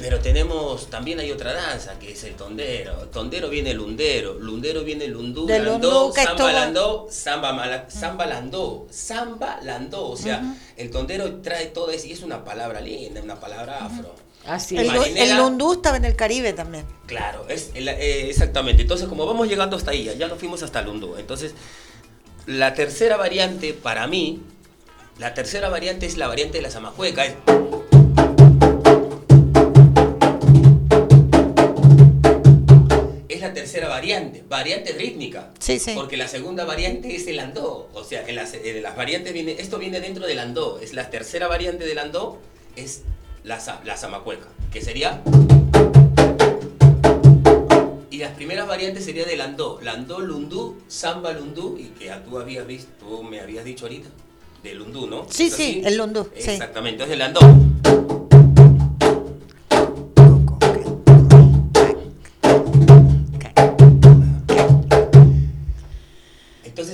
Pero tenemos, también hay otra danza que es el tondero. Tondero viene el lundero, lundero viene el lundú, landó, samba landó, samba, samba landó, samba landó. O sea, el tondero trae todo eso y es una palabra linda, una palabra afro. Así el, el lundú estaba en el Caribe también. Claro, es, eh, exactamente. Entonces, como vamos llegando hasta ahí, ya nos fuimos hasta el lundú. Entonces, la tercera variante para mí, la tercera variante es la variante de la zamajueca. Es, tercera variante, variante rítmica. Sí, sí. Porque la segunda variante es el andó. O sea, en las, las variantes viene, esto viene dentro del andó. Es la tercera variante del andó, es la, la zamacueca, que sería... Y las primeras variantes serían del andó. Landó, lundú, samba, lundú, y que tú habías visto, tú me habías dicho ahorita, del lundú, ¿no? Sí, sí, el lundú. Exactamente, es el andó.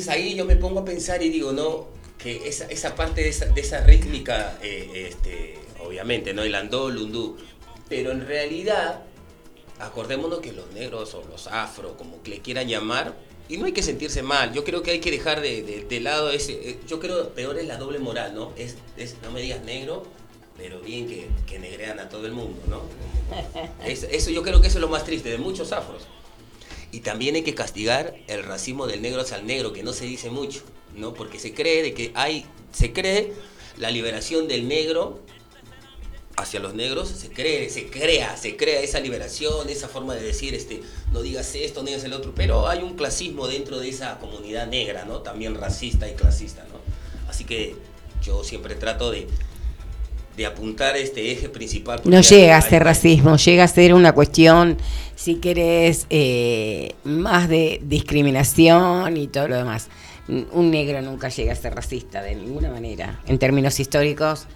Entonces ahí yo me pongo a pensar y digo, no, que esa, esa parte de esa, de esa rítmica, eh, este, obviamente, ¿no? El andó, lundú, pero en realidad, acordémonos que los negros o los afro, como que le quieran llamar, y no hay que sentirse mal, yo creo que hay que dejar de, de, lado ese, eh, yo creo peor es la doble moral, ¿no? Es, es no me digas negro, pero bien que, que negrean a todo el mundo, ¿no? eso yo creo que eso es lo más triste de muchos afros. Y también hay que castigar el racismo del negro hacia el negro, que no se dice mucho, ¿no? Porque se cree de que hay, se cree la liberación del negro hacia los negros, se cree, se crea, se crea esa liberación, esa forma de decir, este, no digas esto, no digas el otro, pero hay un clasismo dentro de esa comunidad negra, ¿no? También racista y clasista, ¿no? Así que yo siempre trato de, de apuntar este eje principal. No llega a ser racismo, llega a ser una cuestión, si querés, eh, más de discriminación y todo lo demás. Un negro nunca llega a ser racista de ninguna manera, en términos históricos,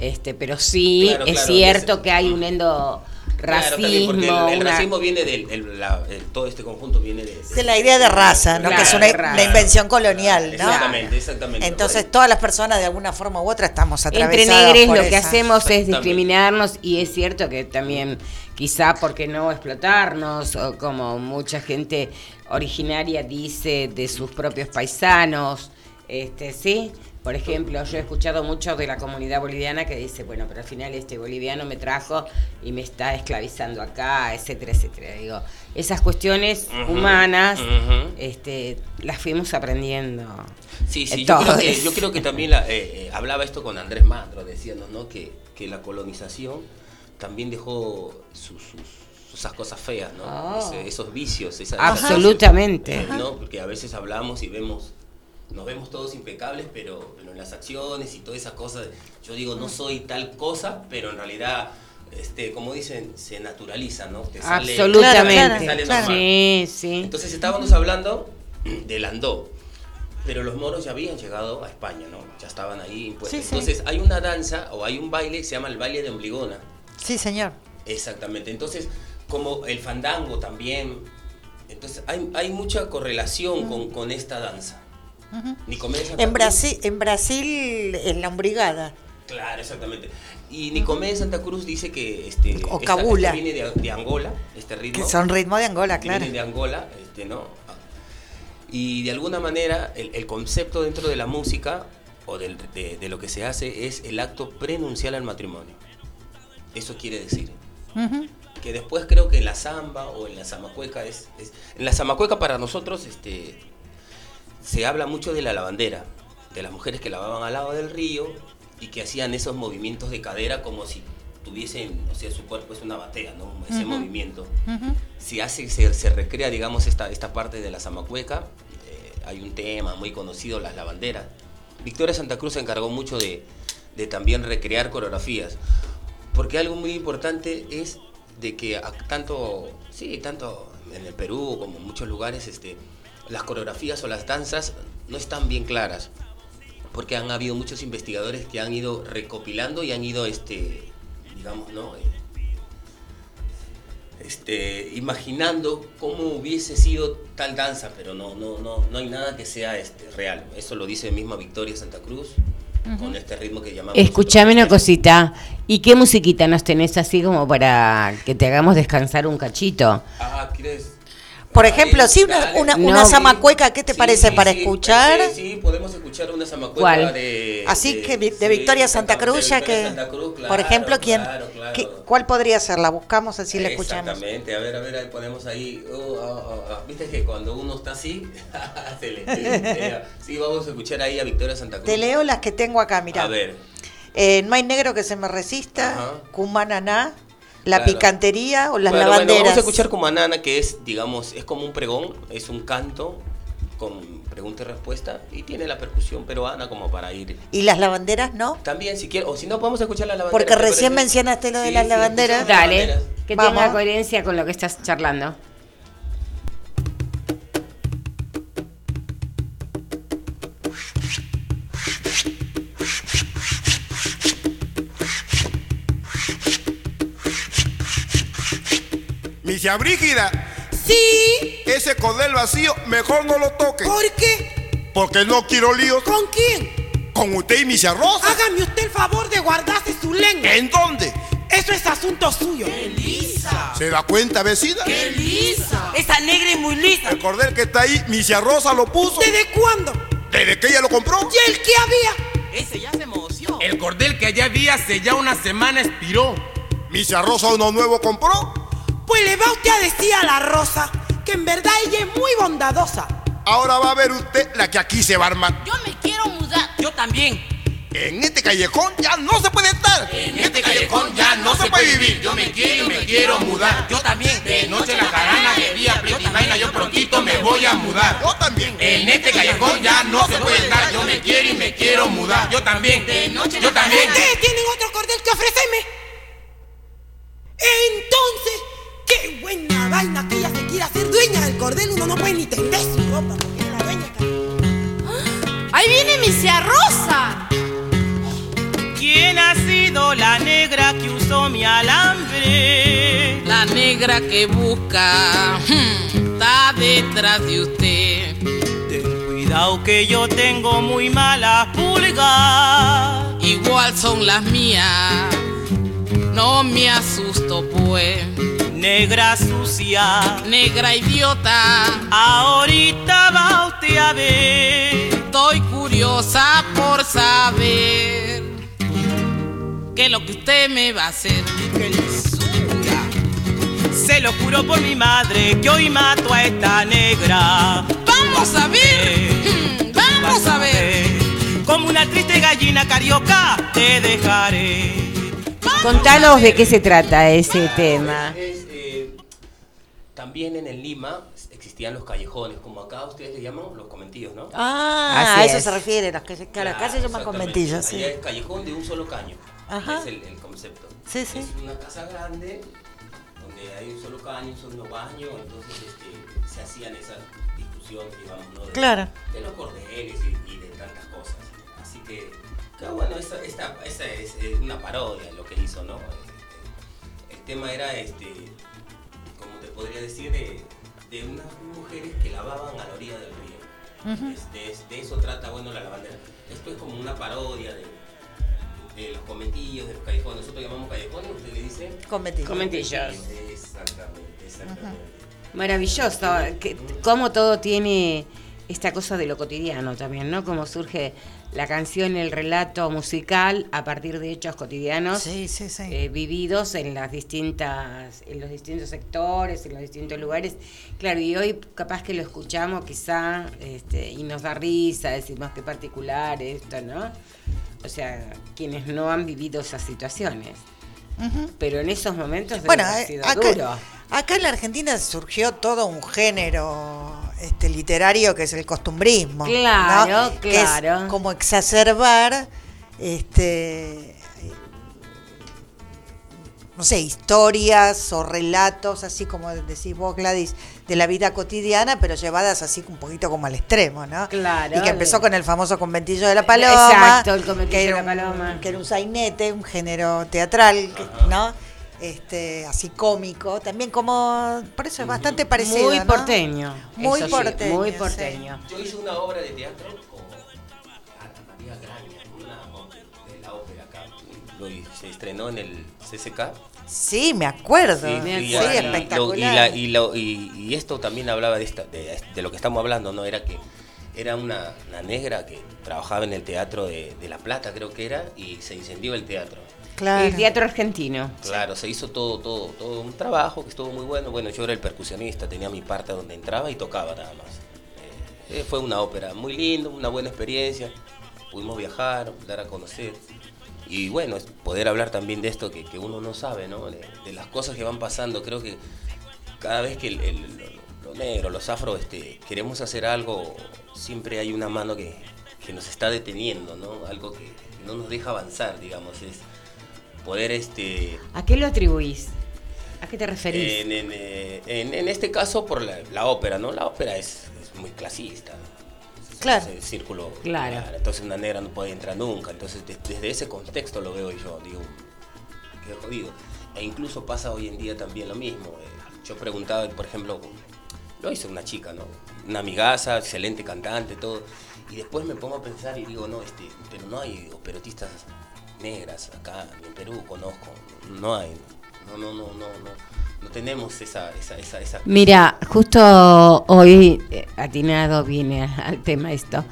este, pero sí es cierto que hay un endo racismo. porque el, racismo viene del. todo este conjunto viene de. De, la idea de raza, ¿no? que es una, invención colonial, ¿no? Exactamente, exactamente. Entonces, todas las personas de alguna forma u otra estamos atravesadas. Entre negres lo que hacemos es discriminarnos, y es cierto que también, quizá, porque no explotarnos? O como mucha gente originaria dice de sus propios paisanos, este, ¿sí? Por ejemplo, yo he escuchado mucho de la comunidad boliviana que dice, bueno, pero al final este boliviano me trajo y me está esclavizando acá, etcétera, etcétera. Digo, esas cuestiones humanas este, las fuimos aprendiendo. Sí, sí, yo creo, que, yo creo, que, también la, eh, eh, hablaba esto con Andrés Mandro, diciendo ¿no? que, que la colonización también dejó sus, esas cosas feas, ¿no? Ah. esos vicios. Esas, Absolutamente. ¿no? Porque a veces hablamos y vemos nos vemos todos impecables, pero, en las acciones y todas esas cosas, yo digo, no soy tal cosa, pero en realidad, este, como dicen, se naturaliza, ¿no? Absolutamente. Sí, sí. Entonces estábamos hablando del andó, pero los moros ya habían llegado a España, ¿no? Ya estaban ahí impuestos. Entonces hay una danza o hay un baile que se llama el baile de Ombligona. Sí, señor. Exactamente. Entonces, como el fandango también. Entonces hay, hay mucha correlación con, con esta danza en Brasil, en Brasil en la Ombrigada. Claro, exactamente. Y Nicomé de Santa Cruz dice que este o Cabula. viene de, Angola, este ritmo. Que son ritmo de Angola, claro. Viene de Angola, este, ¿no? Y de alguna manera el, concepto dentro de la música o de, lo que se hace es el acto prenuncial al matrimonio. Eso quiere decir. Que después creo que en la samba o en la zamacueca es, es, En la zamacueca para nosotros este, se habla mucho de la lavandera, de las mujeres que lavaban al lado del río y que hacían esos movimientos de cadera como si tuviesen, o sea, su cuerpo es una batea, ¿no? Ese movimiento. Si hace, se, recrea, digamos, esta, esta parte de la zamacueca, eh, hay un tema muy conocido, las lavanderas. Victoria Santa Cruz se encargó mucho de, de también recrear coreografías, porque algo muy importante es de que tanto, sí, tanto en el Perú como en muchos lugares, este, las coreografías o las danzas no están bien claras, porque han habido muchos investigadores que han ido recopilando y han ido, este, digamos, ¿no? Eh, este, imaginando cómo hubiese sido tal danza, pero no, no, no, no hay nada que sea este, real. Eso lo dice misma Victoria Santa Cruz, con este ritmo que llamamos. Escuchame una cosita. ¿Y qué musiquita nos tenés así como para que te hagamos descansar un cachito? Ah, ¿quieres? Por ejemplo, sí, una, una, zamacueca, ¿qué te parece para escuchar? Sí, podemos escuchar una zamacueca de... Así que de Victoria Santa Cruz, ya que... por ejemplo, ¿quién, ¿cuál podría ser? La buscamos así la escuchamos. Exactamente, a ver, a ver, ahí ponemos ahí... Oh, oh, oh, Viste que cuando uno está así, se le, Sí, vamos a escuchar ahí a Victoria Santa Cruz. Te leo las que tengo acá, mira. A ver. Eh, no hay negro que se me resista, Cumanana, la picantería o las lavanderas. vamos a escuchar como Anana, que es, digamos, es como un pregón, es un canto con pregunta y respuesta y tiene la percusión peruana como para ir. ¿Y las lavanderas no? También, si quieres, o si no, podemos escuchar las lavanderas. Porque recién mencionaste lo de las lavanderas. Dale, que tenga coherencia con lo que estás charlando. Misia Brígida. Sí. Ese cordel vacío, mejor no lo toque. ¿Por qué? Porque no quiero líos. ¿Con quién? Con usted y Misia Rosa. Hágame usted el favor de guardarse su lengua. ¿En dónde? Eso es asunto suyo. ¡Qué lisa! ¿Se da cuenta, vecina? ¡Qué lisa! Esa negra es muy lisa. El cordel que está ahí, Misia Rosa lo puso. ¿Desde cuándo? ¿Desde que ella lo compró? ¿Y el que había? Ese ya se emocionó. El cordel que allá había hace ya una semana expiró. ¿Misia Rosa uno nuevo compró? Pues le va usted a decir a la Rosa que en verdad ella es muy bondadosa. Ahora va a ver usted la que aquí se va a armar. Yo me quiero mudar. Yo también. En este callejón ya no se puede estar. En este callejón ya no, se, puede vivir. Yo me quiero y me quiero mudar. Yo también. De noche la carana, de día vaina, yo prontito me voy a mudar. Yo también. En este callejón ya no se puede estar. Yo me quiero y me quiero mudar. Yo también. De noche yo también. ¿Ustedes tienen otro cordel que ofrecerme? Entonces ¡Qué buena vaina que ella se quiere hacer dueña del cordel! Uno no puede ni tender su ropa porque es la dueña. ¡Ahí viene mi Rosa! ¿Quién ha sido la negra que usó mi alambre? La negra que busca hmm, está detrás de usted. Ten cuidado que yo tengo muy malas pulgas. Igual son las mías. No me asusto pues. Negra sucia, negra idiota, ahorita va usted a ver. Estoy curiosa por saber qué es lo que usted me va a hacer. ¡Qué Se lo juro por mi madre que hoy mato a esta negra. Vamos a ver, mm, vamos a ver. Como una triste gallina carioca te dejaré. Contanos de qué se trata ese tema. También en el Lima existían los callejones, como acá ustedes le llaman los conventillos, ¿no? Ah, a eso se refiere, los que, claro, acá se llaman conventillos. Sí. es callejón de un solo caño. Ajá. Es el, concepto. Sí, sí. Es una casa grande donde hay un solo caño, un solo baño, entonces este, se hacían esas discusiones, digamos, ¿no? De, claro. de los cordeles y, de tantas cosas. Así que, claro, bueno, esta, esta, esta es, una parodia lo que hizo, ¿no? Este, el tema era, este, podría decir, de de unas mujeres que lavaban a la orilla del río. de, eso trata, bueno, la lavandera. Esto es como una parodia de, de los comentillos, de los callejones. Nosotros llamamos callejones, usted le dice... Comentillos. Comentillos. Exactamente, exactamente. Maravilloso, que, cómo todo tiene esta cosa de lo cotidiano también, ¿no? Cómo surge la canción, el relato musical a partir de hechos cotidianos eh, vividos en las distintas, en los distintos sectores, en los distintos lugares. Claro, y hoy capaz que lo escuchamos quizá este, y nos da risa, decimos qué particular esto, ¿no? O sea, quienes no han vivido esas situaciones. Pero en esos momentos bueno, ha sido duro. Acá en la Argentina surgió todo un género este, literario que es el costumbrismo. Claro, claro. Que es como exacerbar este no sé, historias o relatos, así como decís vos, Gladys, de la vida cotidiana, pero llevadas así un poquito como al extremo, ¿no? Claro. Y que empezó con el famoso conventillo de la paloma. Exacto, el conventillo de la paloma. Que era un sainete, un género teatral, ¿no? este así cómico, también como por eso es bastante parecido. Muy porteño. Muy porteño. muy porteño. Yo hice una obra de teatro con Ana María Graña, una de la ópera acá. Lo, se estrenó en el CCK. Sí, me acuerdo. Sí, sí espectacular. Y, y, esto también hablaba de, esta, de, lo que estamos hablando, ¿no? Era que era una, negra que trabajaba en el teatro de, de La Plata, creo que era, y se incendió el teatro. El teatro argentino. Claro, se hizo todo, todo, todo un trabajo que estuvo muy bueno. Bueno, yo era el percusionista, tenía mi parte donde entraba y tocaba nada más. Eh, fue una ópera muy linda, una buena experiencia. Pudimos viajar, dar a conocer. Y bueno, poder hablar también de esto que, uno no sabe, ¿no? De, las cosas que van pasando. Creo que cada vez que el, lo negro, los afro, este, queremos hacer algo, siempre hay una mano que, que nos está deteniendo, ¿no? Algo que no nos deja avanzar, digamos. Es, poder este... ¿A qué lo atribuís? ¿A qué te referís? En, en, eh, en, este caso por la, ópera, ¿no? La ópera es, muy clasista. Claro. círculo. Claro. Entonces una negra no puede entrar nunca. Entonces desde ese contexto lo veo yo, digo, qué jodido. E incluso pasa hoy en día también lo mismo. Eh, yo preguntaba, por ejemplo, lo hizo una chica, ¿no? Una amigaza, excelente cantante, todo. Y después me pongo a pensar y digo, no, este, pero no hay operotistas negras acá en Perú conozco, no hay, no, no, no, no, no, tenemos esa, esa, esa, esa... Mira, justo hoy, eh, atinado viene al tema esto,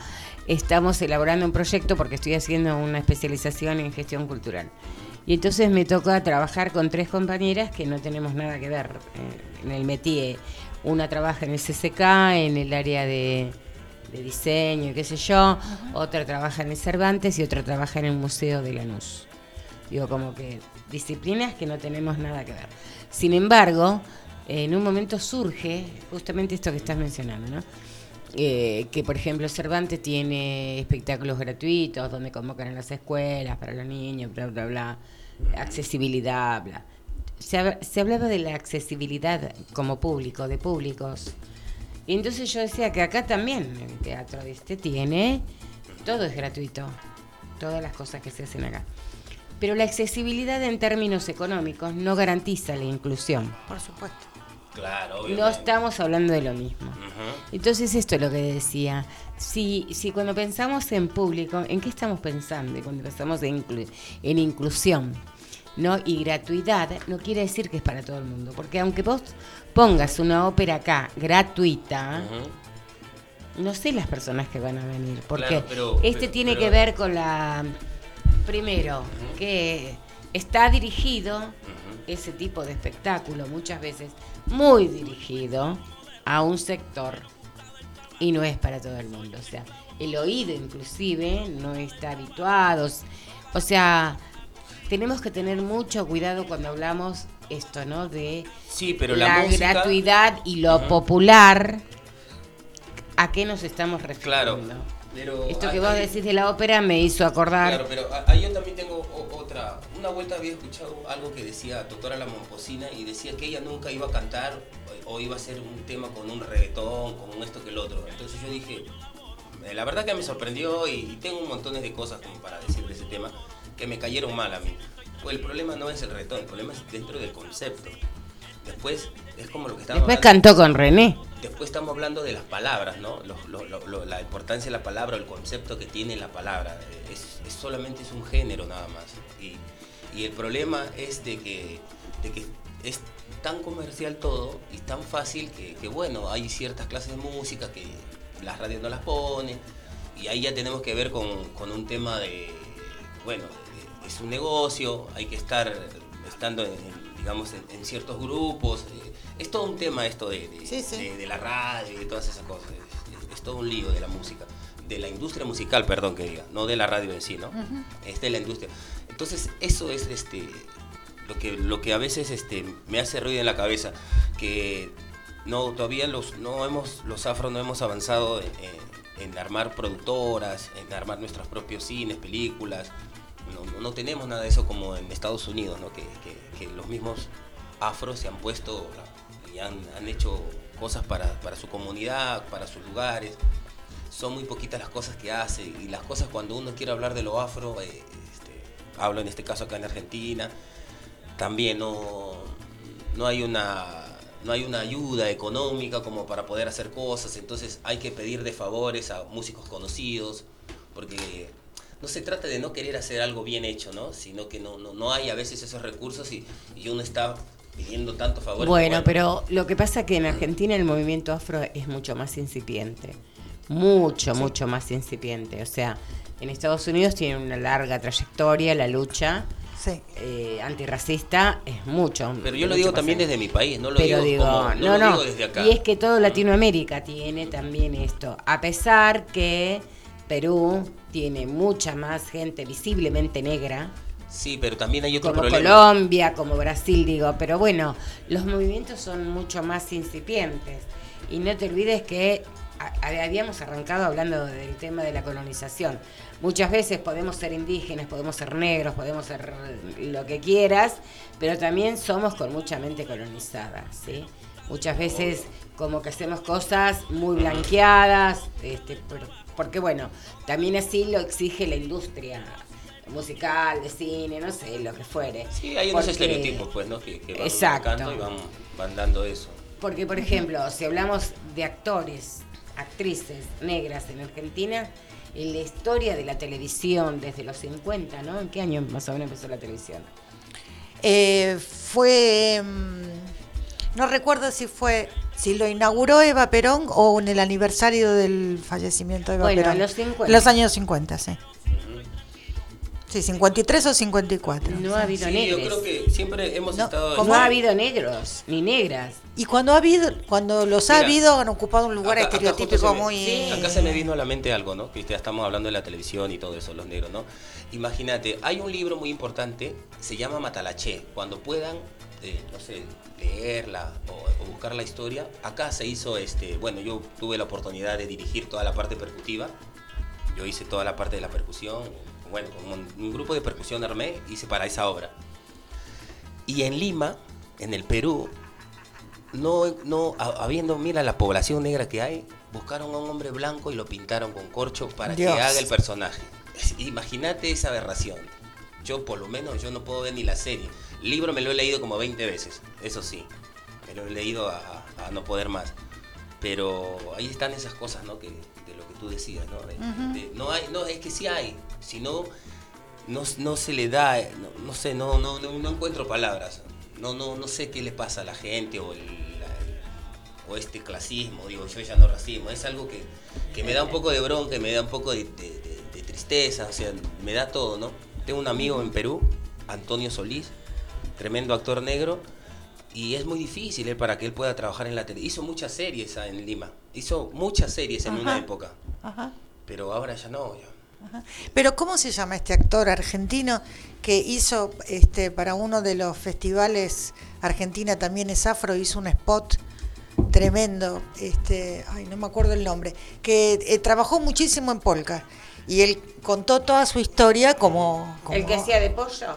estamos elaborando un proyecto porque estoy haciendo una especialización en gestión cultural. Y entonces me toca trabajar con tres compañeras que no tenemos nada que ver eh, en el métier. Una trabaja en el CCK, en el área de de diseño, qué sé yo, otra trabaja en el Cervantes y otra trabaja en el Museo de Lanús. Digo, como que disciplinas que no tenemos nada que ver. Sin embargo, en un momento surge justamente esto que estás mencionando, ¿no? Eh, que por ejemplo Cervantes tiene espectáculos gratuitos donde convocan a las escuelas para los niños, bla, bla, bla, accesibilidad, bla. Se, se hablaba de la accesibilidad como público, de públicos. Y entonces yo decía que acá también el teatro este tiene, todo es gratuito, todas las cosas que se hacen acá. Pero la accesibilidad en términos económicos no garantiza la inclusión. Por supuesto. Claro, No estamos hablando de lo mismo. Entonces esto es lo que decía. Si, si cuando pensamos en público, ¿en qué estamos pensando? Cuando pensamos en, en inclusión ¿no? y gratuidad, no quiere decir que es para todo el mundo. Porque aunque vos pongas una ópera acá gratuita, no sé las personas que van a venir, porque este tiene que ver con la, primero, que está dirigido, ese tipo de espectáculo muchas veces, muy dirigido a un sector y no es para todo el mundo, o sea, el oído inclusive no está habituado, o sea, tenemos que tener mucho cuidado cuando hablamos esto, ¿no? De sí, pero la, gratuidad y lo popular. ¿A qué nos estamos refiriendo? Claro. Pero Esto que vos decís de la ópera me hizo acordar. Claro, pero ahí yo también tengo otra. Una vuelta había escuchado algo que decía doctora La Momposina y decía que ella nunca iba a cantar o iba a hacer un tema con un reggaetón, con esto que el otro. Entonces yo dije, eh, la verdad que me sorprendió y tengo un montón de cosas como para decir de ese tema que me cayeron mal a mí. Pues el problema no es el reto, el problema es dentro del concepto. Después es como lo que estamos Después cantó con René. Después estamos hablando de las palabras, ¿no? la importancia de la palabra, el concepto que tiene la palabra. Es, solamente es un género nada más. Y, el problema es de que, de que es tan comercial todo y tan fácil que, que, bueno, hay ciertas clases de música que las radios no las ponen y ahí ya tenemos que ver con, con un tema de, bueno, es un negocio, hay que estar estando en, digamos, en, ciertos grupos. Eh, es todo un tema esto de, de, la radio y de todas esas cosas. Es, todo un lío de la música. De la industria musical, perdón que diga, no de la radio en sí, ¿no? Es de la industria. Entonces, eso es este lo que, lo que a veces este, me hace ruido en la cabeza, que no, todavía los, no hemos, los afros no hemos avanzado en armar productoras, en armar nuestros propios cines, películas, no, tenemos nada de eso como en Estados Unidos, ¿no? que, los mismos afros se han puesto y han, hecho cosas para, su comunidad, para sus lugares. Son muy poquitas las cosas que hace y las cosas cuando uno quiere hablar de lo afro, eh, este, hablo en este caso acá en Argentina, también no, no hay una no hay una ayuda económica como para poder hacer cosas, entonces hay que pedir de favores a músicos conocidos, porque no se trata de no querer hacer algo bien hecho, ¿no? Sino que no, no, no hay a veces esos recursos y, uno está pidiendo tanto favor. Bueno, pero lo que pasa es que en Argentina el movimiento afro es mucho más incipiente. Mucho, mucho más incipiente. O sea, en Estados Unidos tiene una larga trayectoria la lucha. Eh, antirracista es mucho. Pero yo lo digo también desde mi país, no lo digo, no, no, no. desde acá. Y es que todo Latinoamérica tiene también esto. A pesar que Perú tiene mucha más gente visiblemente negra. Sí, pero también hay otro como Colombia, como Brasil, digo. Pero bueno, los movimientos son mucho más incipientes. Y no te olvides que habíamos arrancado hablando del tema de la colonización. Muchas veces podemos ser indígenas, podemos ser negros, podemos ser lo que quieras, pero también somos con mucha mente colonizada, ¿sí? Muchas veces como que hacemos cosas muy blanqueadas, este, porque bueno, también así lo exige la industria musical, de cine, no sé, lo que fuere. Sí, hay unos estereotipos, pues, ¿no? Que, van exacto. y van, dando eso. Porque, por ejemplo, si hablamos de actores, actrices negras en Argentina, en la historia de la televisión desde los 50, ¿no? ¿En qué año más o menos empezó la televisión? Eh, fue, mm, no recuerdo si fue si lo inauguró Eva Perón o en el aniversario del fallecimiento de Eva bueno, Perón. Los, 50. los años 50, sí. Sí, 53 o 54. No ha habido negros. Yo creo que siempre hemos estado. No ha habido negros ni negras. Y cuando ha habido, cuando los ha habido han ocupado un lugar estereotípico muy. Acá se me vino a la mente algo, ¿no? Que ya estamos hablando de la televisión y todo eso, los negros, ¿no? Imagínate, hay un libro muy importante, se llama Matalaché. Cuando puedan, no sé, leerla o, buscar la historia. Acá se hizo, este, bueno, yo tuve la oportunidad de dirigir toda la parte percutiva. Yo hice toda la parte de la percusión. Bueno, un, grupo de percusión armé, hice para esa obra. Y en Lima, en el Perú, no, no, habiendo, mira la población negra que hay, buscaron a un hombre blanco y lo pintaron con corcho para que haga el personaje. Imagínate esa aberración. Yo por lo menos yo no puedo ver ni la serie. Libro me lo he leído como 20 veces, eso sí. Me lo he leído a, no poder más. Pero ahí están esas cosas, ¿no? Que, de lo que tú decías, ¿no? no, hay, no, es que sí hay, si no, no, se le da, no, sé, no, no, no, encuentro palabras. No, no, no sé qué le pasa a la gente o, o este clasismo, digo, yo ya no racismo, es algo que, que me da un poco de bronca, me da un poco de, de, tristeza, o sea, me da todo, ¿no? Tengo un amigo en Perú, Antonio Solís, tremendo actor negro, y es muy difícil él para que él pueda trabajar en la tele. Hizo muchas series en Lima, hizo muchas series en una época, pero ahora ya no. Pero ¿cómo se llama este actor argentino que hizo este para uno de los festivales Argentina también es afro, hizo un spot tremendo, este, ay, no me acuerdo el nombre, que eh, trabajó muchísimo en polka y él contó toda su historia como, el que hacía de pollo.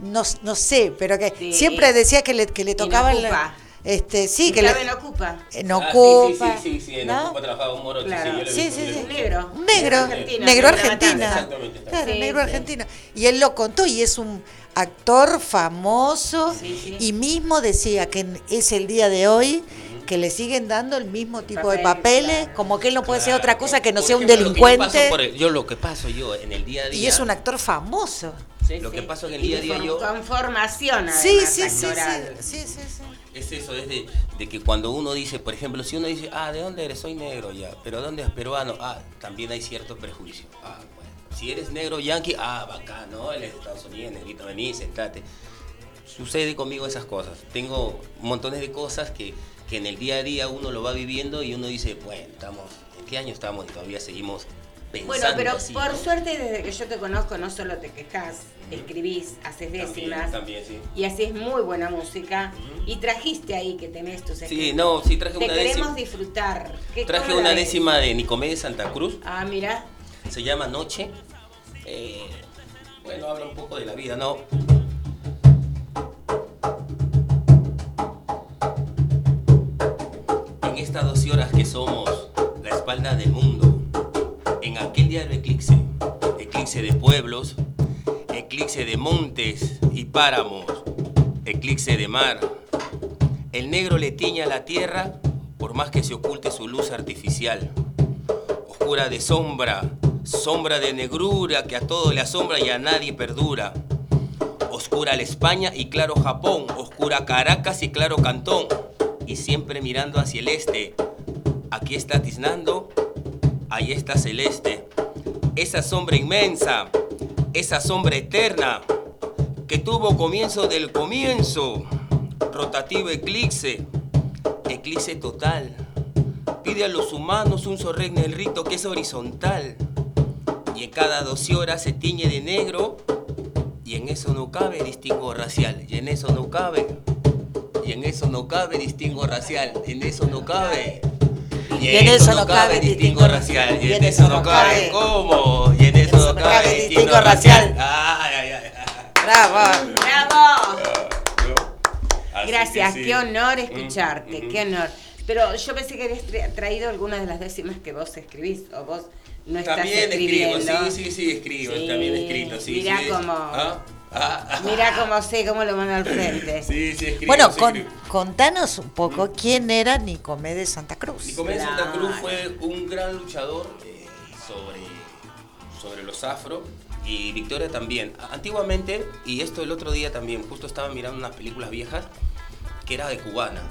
No, no sé, pero que siempre decía que le, que le tocaba la, este, sí, que le, en Ocupa. En ah, Ocupa. sí, sí, sí, sí, en Ocupa trabajaba un moro. Claro. Sí, sí, sí, negro. Un negro, negro argentina. Claro, negro argentina. Y él lo contó y es un actor famoso y mismo decía que es el día de hoy que le siguen dando el mismo tipo de papeles, como que él no puede ser otra cosa que no sea un delincuente. yo lo que paso yo en el día a día. Y es un actor famoso. Lo que paso en el día a día yo. Con formación, además, sí, sí, sí, sí, sí, Es eso, es de, que cuando uno dice, por ejemplo, si uno dice, ah, ¿de dónde eres? Soy negro ya, pero ¿dónde es peruano? Ah, también hay cierto prejuicio. Ah, bueno. Si eres negro yankee, ah, bacán, ¿no? Él es de Estados Unidos, negrito, vení, sentate. Sucede conmigo esas cosas. Tengo montones de cosas que que en el día a día uno lo va viviendo y uno dice, bueno, estamos, ¿en qué año estamos y todavía seguimos Bueno, pero por suerte desde que yo te conozco no solo te quejas, escribís, haces décimas. También, sí. Y haces muy buena música. Y trajiste ahí que tenés tus escritos. Sí, no, sí traje una décima. Queremos disfrutar. traje una décima de Nicomedes Santa Cruz. Ah, mira. Se llama Noche. Eh, bueno, habla un poco de la vida, ¿no? estas 12 horas que somos la espalda del mundo, en aquel día del eclipse, eclipse de pueblos, eclipse de montes y páramos, eclipse de mar, el negro le tiña la tierra por más que se oculte su luz artificial, oscura de sombra, sombra de negrura que a todo le asombra y a nadie perdura. Oscura la España y claro Japón, oscura Caracas y claro Cantón y siempre mirando hacia el este. Aquí está tiznando, ahí está celeste. Esa sombra inmensa, esa sombra eterna, que tuvo comienzo del comienzo. Rotativo eclipse, eclipse total. Pide a los humanos un sorregne el rito que es horizontal. Y en cada 12 horas se tiñe de negro. Y en eso no cabe distingo racial. Y en eso no cabe y en eso no cabe distingo racial, en eso no cabe. Y en, eso, no cabe distingo racial, y en eso no cabe cómo, y en eso no cabe distingo racial. Bravo. Bravo. Gracias, qué honor escucharte, qué honor. Pero yo pensé que habías traído algunas de las décimas que vos escribís, o vos no estás también escribiendo. Escribo, sí, sí, sí, escribo, también escrito, sí. Mirá sí, cómo... ¿Ah? Mira cómo sé, cómo lo mando al frente. Sí, sí, escribo, bueno, contanos un poco quién era Nicomedes Santa Cruz. Nicomedes Santa Cruz fue un gran luchador eh, sobre, sobre los afro y Victoria también. Antiguamente, y esto el otro día también, justo estaba mirando unas películas viejas que era de cubana.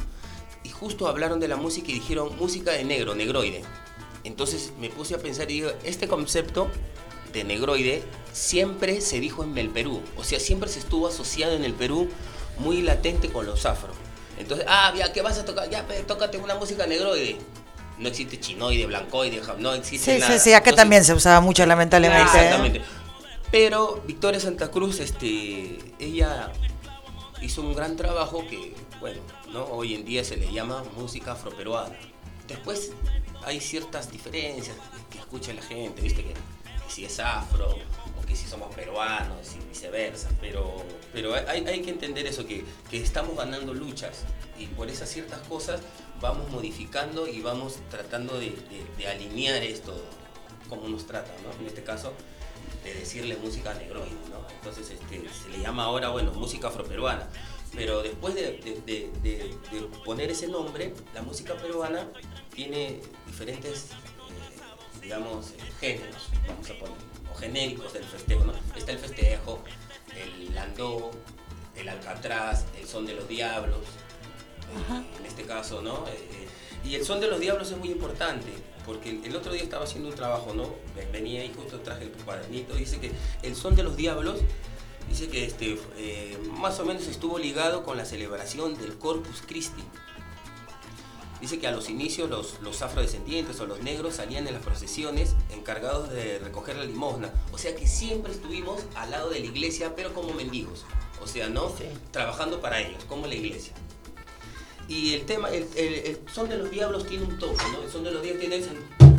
Y justo hablaron de la música y dijeron música de negro, negroide. Entonces me puse a pensar y digo, este concepto de negroide siempre se dijo en el Perú. O sea, siempre se estuvo asociado en el Perú muy latente con los afro. Entonces, ah, ya, ¿qué vas a tocar? Ya, tócate una música negroide. No existe chinoide, blancoide, no existe sí, nada. Sí, sí, acá también se usaba mucho, lamentablemente. ¿eh? exactamente. Pero Victoria Santa Cruz, este, ella hizo un gran trabajo que, bueno, ¿no? hoy en día se le llama música afroperuana. Después hay ciertas diferencias que escucha la gente, viste que si es afro o que si somos peruanos y viceversa. Pero, pero hay, hay que entender eso, que, que, estamos ganando luchas y por esas ciertas cosas vamos modificando y vamos tratando de, de, alinear esto como nos trata, ¿no? En este caso, de decirle música negroide, ¿no? Entonces este, se le llama ahora, bueno, música afroperuana. Pero después de, de, poner ese nombre, la música peruana tiene diferentes digamos, eh, géneros, vamos a poner, o genéricos del festejo, ¿no? Está el festejo, el landó, el alcatraz, el son de los diablos, en este caso, ¿no? y el son de los diablos es muy importante, porque el otro día estaba haciendo un trabajo, ¿no? Venía y justo traje el cuadernito, dice que el son de los diablos, dice que este, más o menos estuvo ligado con la celebración del Corpus Christi. Dice que a los inicios los, los afrodescendientes o los negros salían en las procesiones encargados de recoger la limosna. O sea que siempre estuvimos al lado de la iglesia, pero como mendigos. O sea, ¿no? Trabajando para ellos, como la iglesia. Y el tema, el, son de los diablos tiene un toque, ¿no? El son de los diablos tiene ese...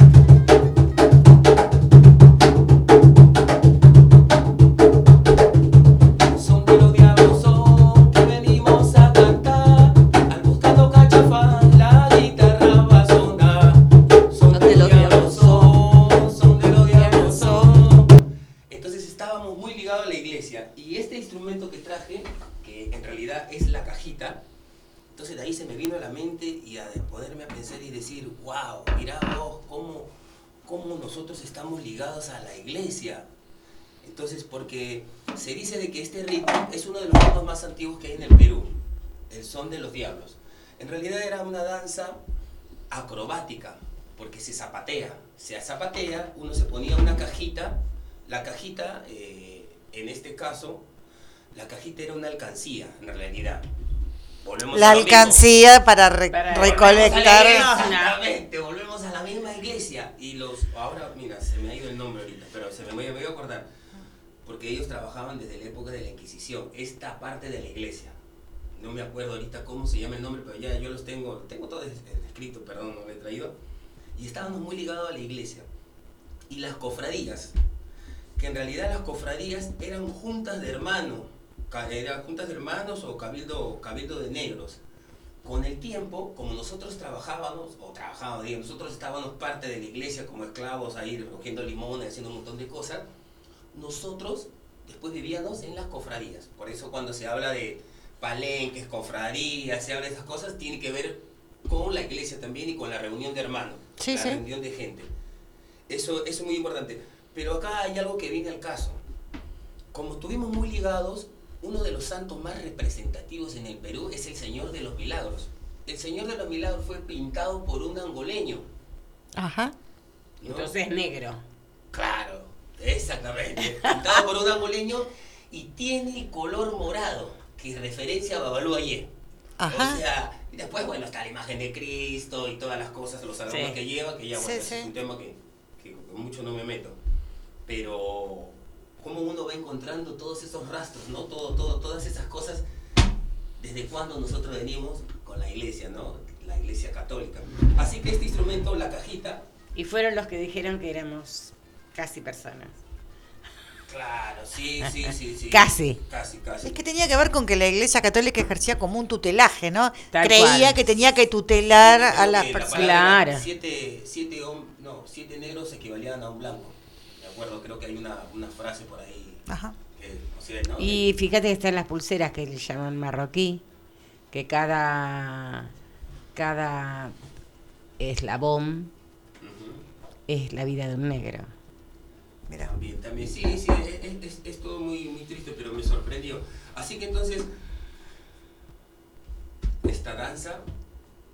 estamos ligados a la iglesia. Entonces, porque se dice de que este ritmo es uno de los ritmos más antiguos que hay en el Perú, el son de los diablos. En realidad era una danza acrobática, porque se zapatea. Se zapatea, uno se ponía una cajita, la cajita, eh, en este caso, la cajita era una alcancía, en realidad la alcancía para, recolectar. Exactamente, volvemos a la misma iglesia. Y los, ahora, mira, se me ha ido el nombre ahorita, pero se me voy, a acordar. Porque ellos trabajaban desde la época de la Inquisición, esta parte de la iglesia. No me acuerdo ahorita cómo se llama el nombre, pero ya yo los tengo, tengo todo escrito, perdón, no lo he traído. Y estábamos muy ligados a la iglesia. Y las cofradías, que en realidad las cofradías eran juntas de hermanos era juntas de hermanos o cabildo, cabildo de negros. Con el tiempo, como nosotros trabajábamos, o trabajábamos, digamos, nosotros estábamos parte de la iglesia como esclavos ahí recogiendo limones, haciendo un montón de cosas, nosotros después vivíamos en las cofradías. Por eso cuando se habla de palenques, cofradías, se habla de esas cosas, tiene que ver con la iglesia también y con la reunión de hermanos, la reunión de gente. Eso, eso es muy importante. Pero acá hay algo que viene al caso. Como estuvimos muy ligados, uno de los santos más representativos en el Perú es el Señor de los Milagros. El Señor de los Milagros fue pintado por un angoleño. Ajá. Entonces es negro. Claro, exactamente. pintado por un angoleño y tiene el color morado, que es referencia a Babalú Ayer. Ajá. O sea, después, bueno, está la imagen de Cristo y todas las cosas, los adornos que lleva, que ya, bueno, es un tema que, que mucho no me meto. Pero cómo uno va encontrando todos esos rastros, ¿no? Todo, todo, todas esas cosas, desde cuando nosotros venimos con la iglesia, ¿no? La iglesia católica. Así que este instrumento, la cajita... Y fueron los que dijeron que éramos casi personas. Claro, sí, sí, sí, sí. Casi. Casi, casi. Es que tenía que ver con que la Iglesia Católica ejercía como un tutelaje, ¿no? Creía que tenía que tutelar a las personas. Claro. Siete, siete, no, siete negros equivalían a un blanco creo que hay una, una frase por ahí. Ajá. Y fíjate que están las pulseras que le llaman marroquí, que cada, cada eslabón es la vida de un negro. Mira. También, también, sí, sí, es, es, todo muy, muy triste, pero me sorprendió. Así que entonces, esta danza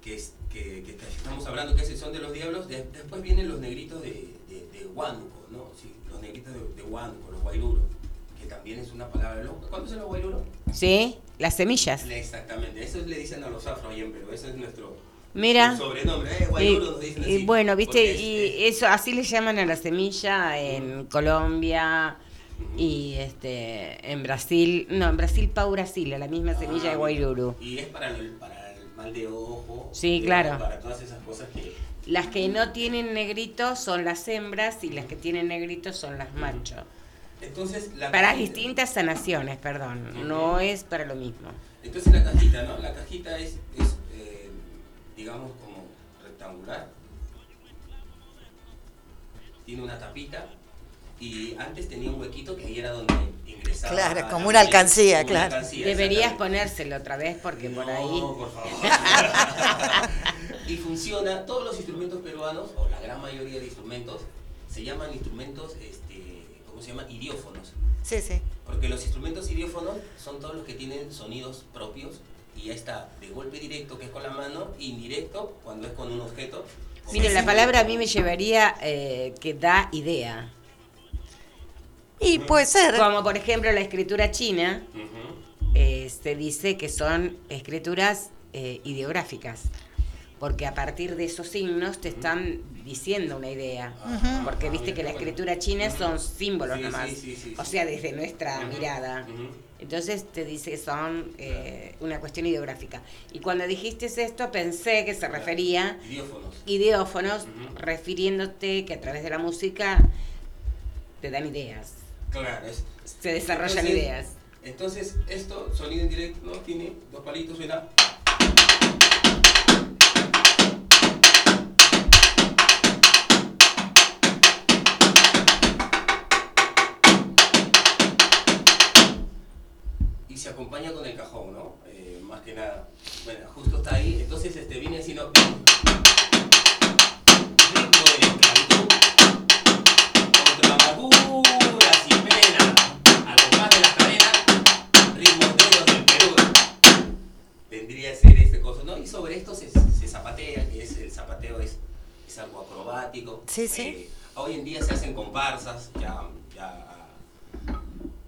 que, es, que, que, estamos hablando, que es el son de los diablos, después vienen los negritos de, de, de Huánuco, ¿no? Sí, los negritos de, de Huánuco, los guairuros, que también es una palabra loca. ¿Cuándo son los guairuros? Sí, las semillas. Exactamente, eso le dicen a los afro en pero ese es nuestro Mira. sobrenombre, eh, guairuro nos dicen así. Y bueno, viste, y eso así le llaman a la semilla en Colombia y este en Brasil, no, en Brasil Pau Brasil, la misma semilla de guairuro. Y es para el, para el mal de ojo. Sí, claro. Para todas esas cosas que las que no tienen negrito son las hembras y las que tienen negrito son las machos. Entonces, para distintas sanaciones, perdón, no es para lo mismo. Entonces la cajita, ¿no? La cajita es, es eh, digamos, como rectangular. Tiene una tapita y antes tenía un huequito que ahí era donde ingresaba. Claro, como una alcancía, claro. Deberías ponérselo otra vez porque por ahí. por favor. y funciona, todos los instrumentos peruanos, o la gran mayoría de instrumentos, se llaman instrumentos, este, ¿cómo se llama? Idiófonos. Sí, sí. Porque los instrumentos idiófonos son todos los que tienen sonidos propios y ya está, de golpe directo que es con la mano, indirecto cuando es con un objeto. Mire, la palabra a mí me llevaría eh, que da idea. Y puede ser. Como por ejemplo la escritura china, eh, se dice que son escrituras eh, ideográficas porque a partir de esos signos te están diciendo una idea. Porque viste que la escritura china son símbolos nomás. o sea, desde nuestra mirada. Entonces te dice que son eh, una cuestión ideográfica. Y cuando dijiste esto pensé que se refería... Idiófonos. Idiófonos, refiriéndote que a través de la música te dan ideas. Claro, es, se desarrollan ideas. Entonces, esto, sonido indirecto, ¿no? Tiene dos palitos, suena... se acompaña con el cajón, ¿no? Eh, más que nada. Bueno, justo está ahí. Entonces este, viene haciendo ritmo es algo acrobático. Sí, sí. Eh, hoy en día se hacen comparsas, ya, ya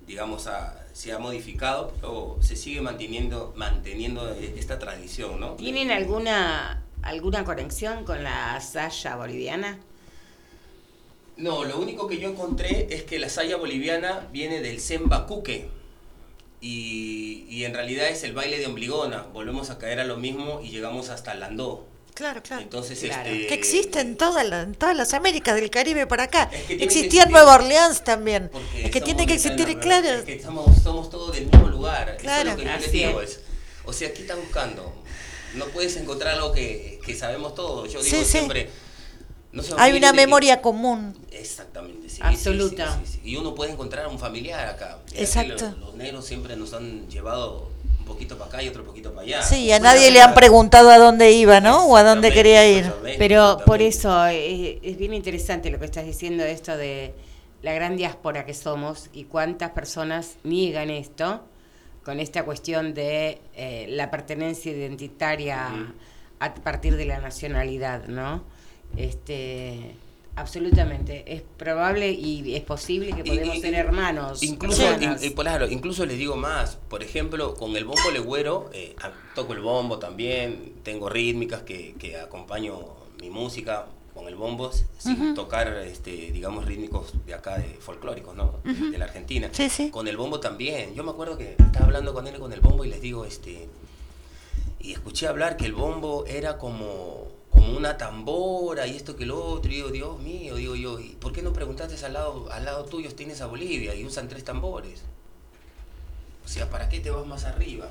digamos, a se ha modificado, pero se sigue manteniendo, manteniendo esta tradición, ¿no? ¿Tienen alguna, alguna conexión con la saya boliviana? No, lo único que yo encontré es que la saya boliviana viene del sembacuque y, y en realidad es el baile de ombligona. Volvemos a caer a lo mismo y llegamos hasta el landó. Claro, claro. Entonces, Este... Que existe en, en todas las Américas, del Caribe para acá. Existía en Nueva Orleans también. Es que tiene que existir, claro. Es que somos, somos todos del mismo lugar. Claro. Eso es lo que yo digo. Es, o sea, ¿qué estás buscando? No puedes encontrar algo que, que sabemos todos. Yo digo siempre... No Hay una memoria común. Exactamente, sí. Absoluta. y uno puede encontrar a un familiar acá. Exacto. Los, los negros siempre nos han llevado poquito para acá y otro poquito para allá. Sí, a nadie le han preguntado a dónde iba, ¿no? O a dónde quería ir. Pero por eso es, bien interesante lo que estás diciendo, esto de la gran diáspora que somos y cuántas personas niegan esto con esta cuestión de eh, la pertenencia identitaria a partir de la nacionalidad, ¿no? Este Absolutamente, es probable y es posible que podemos tener hermanos. Incluso, claro, incluso les digo más, por ejemplo, con el bombo legüero, eh, toco el bombo también, tengo rítmicas que, que acompaño mi música con el bombo sin tocar, este, digamos, rítmicos de acá, de folclóricos, ¿no? de, la Argentina. Con el bombo también. Yo me acuerdo que estaba hablando con él con el bombo y les digo, este, y escuché hablar que el bombo era como como una tambora y esto que lo otro, y digo, Dios mío, digo yo, ¿y por qué no preguntaste al lado, al lado tuyo tienes a Bolivia y usan tres tambores? O sea, ¿para qué te vas más arriba?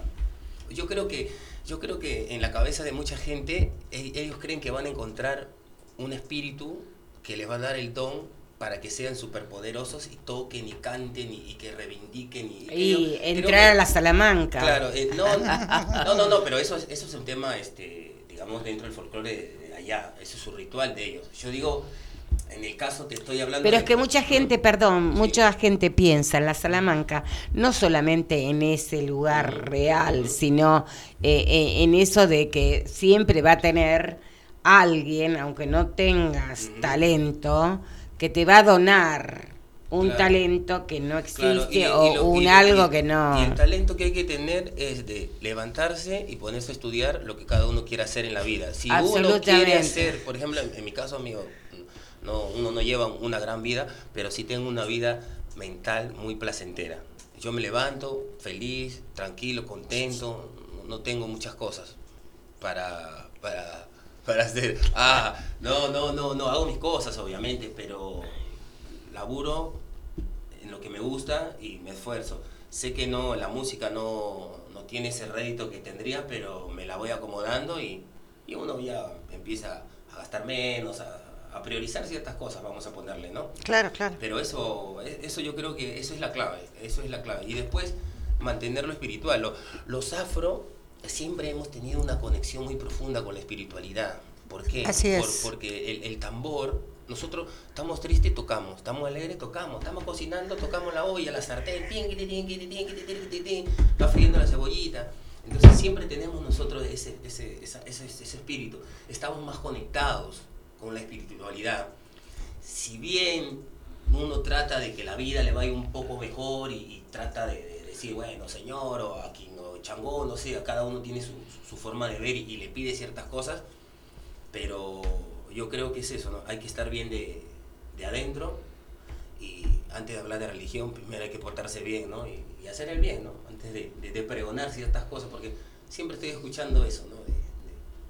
Yo creo que, yo creo que en la cabeza de mucha gente, e, ellos creen que van a encontrar un espíritu que les va a dar el don para que sean superpoderosos y toquen y canten y, que reivindiquen y, y entrar a la Salamanca. Claro, eh, no, no, no, no, pero eso, eso es un tema este, digamos, dentro del folclore de allá. Ese es su ritual de ellos. Yo digo, en el caso te estoy hablando... Pero es que mucha gente, perdón, mucha gente piensa en la Salamanca, no solamente en ese lugar real, sino eh, eh, en eso de que siempre va a tener alguien, aunque no tengas talento, que te va a donar un talento que no existe o un algo que no... Y el talento que hay que tener es de levantarse y ponerse a estudiar lo que cada uno quiere hacer en la vida. Si uno quiere hacer, por ejemplo, en, mi caso amigo, no, uno no lleva una gran vida, pero sí tengo una vida mental muy placentera. Yo me levanto feliz, tranquilo, contento, no tengo muchas cosas para, para, para hacer. Ah, no, no, no, no, hago mis cosas obviamente, pero laburo en lo que me gusta y me esfuerzo. Sé que no, la música no, no tiene ese rédito que tendría, pero me la voy acomodando y, y uno ya empieza a gastar menos, a, a, priorizar ciertas cosas, vamos a ponerle, ¿no? Claro, claro. Pero eso, eso yo creo que eso es la clave, eso es la clave. Y después mantener lo espiritual. los afro siempre hemos tenido una conexión muy profunda con la espiritualidad. ¿Por qué? Así es. porque el, el tambor nosotros estamos tristes, tocamos, estamos alegres, tocamos, estamos cocinando, tocamos la olla, la sartén, va friendo la cebollita. Entonces siempre tenemos nosotros ese, ese, ese espíritu. Estamos más conectados con la espiritualidad. Si bien uno trata de que la vida le vaya un poco mejor y, trata de, decir, bueno, señor, o aquí no, changó, no sé, cada uno tiene su forma de ver y, le pide ciertas cosas, pero yo creo que es eso, ¿no? Hay que estar bien de, de adentro y antes de hablar de religión, primero hay que portarse bien, ¿no? Y, hacer el bien, ¿no? Antes de, de, pregonar ciertas cosas, porque siempre estoy escuchando eso, ¿no?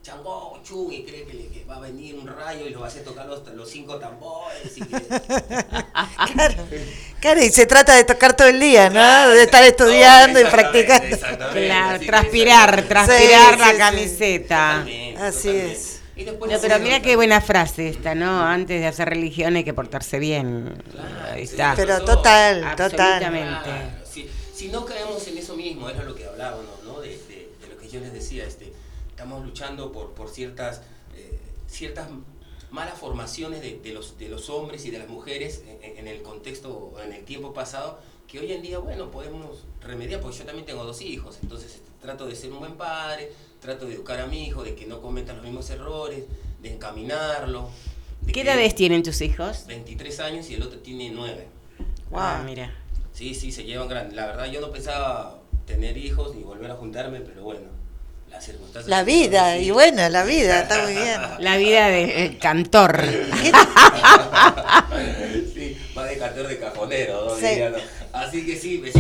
Changó, Chung, y cree que, va a venir un rayo y lo va a hacer tocar los, los cinco tambores. Y claro, y se trata de tocar todo el día, ¿no? de estar estudiando y practicando. Claro, transpirar, transpirar la camiseta. Así es. Pero mira qué buena frase esta, ¿no? Antes de hacer religión hay que portarse bien. Ahí está. Pero total, totalmente. si, no caemos en eso mismo, era lo que hablábamos, ¿no? De, de, de lo que yo les decía, este estamos luchando por, por ciertas, eh, ciertas malas formaciones de, de, los, de los hombres y de las mujeres en, el contexto, en el tiempo pasado, que hoy en día, bueno, podemos remediar, porque yo también tengo dos hijos, entonces este, trato de ser un buen padre, trato de educar a mi hijo, de que no cometa los mismos errores, de encaminarlo. ¿Qué edades tienen tus hijos? 23 años y el otro tiene 9. Wow, ah, mira. Sí, sí, se llevan grandes. La verdad yo no pensaba tener hijos ni volver a juntarme, pero bueno, la vida, y bueno, la vida, está muy bien. La vida de cantor. sí, más de cantor de cajonero, Así que sí, pues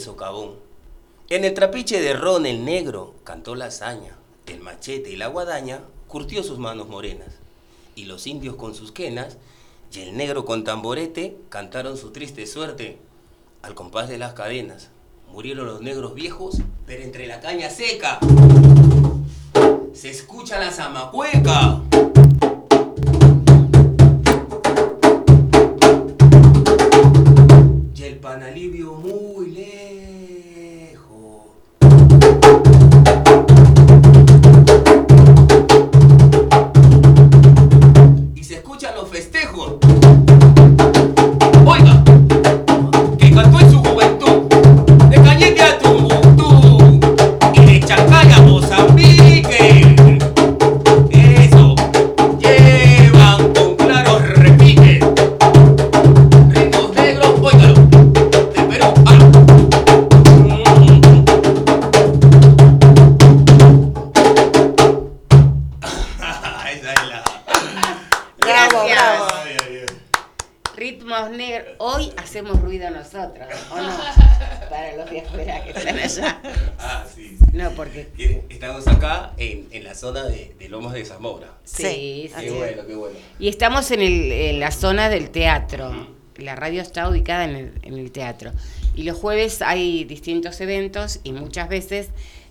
sí. En el trapiche de ron el negro cantó la hazaña, el machete y la guadaña curtió sus manos morenas, y los indios con sus quenas y el negro con tamborete cantaron su triste suerte al compás de las cadenas. Murieron los negros viejos, pero entre la caña seca se escucha la zamacueca. Y el panalivio muy lejos zona de, Lomas de Zamora. Sí, sí. Qué bueno, qué bueno. Y estamos en, el, en la zona del teatro. La radio está ubicada en el, en el, teatro. Y los jueves hay distintos eventos y muchas veces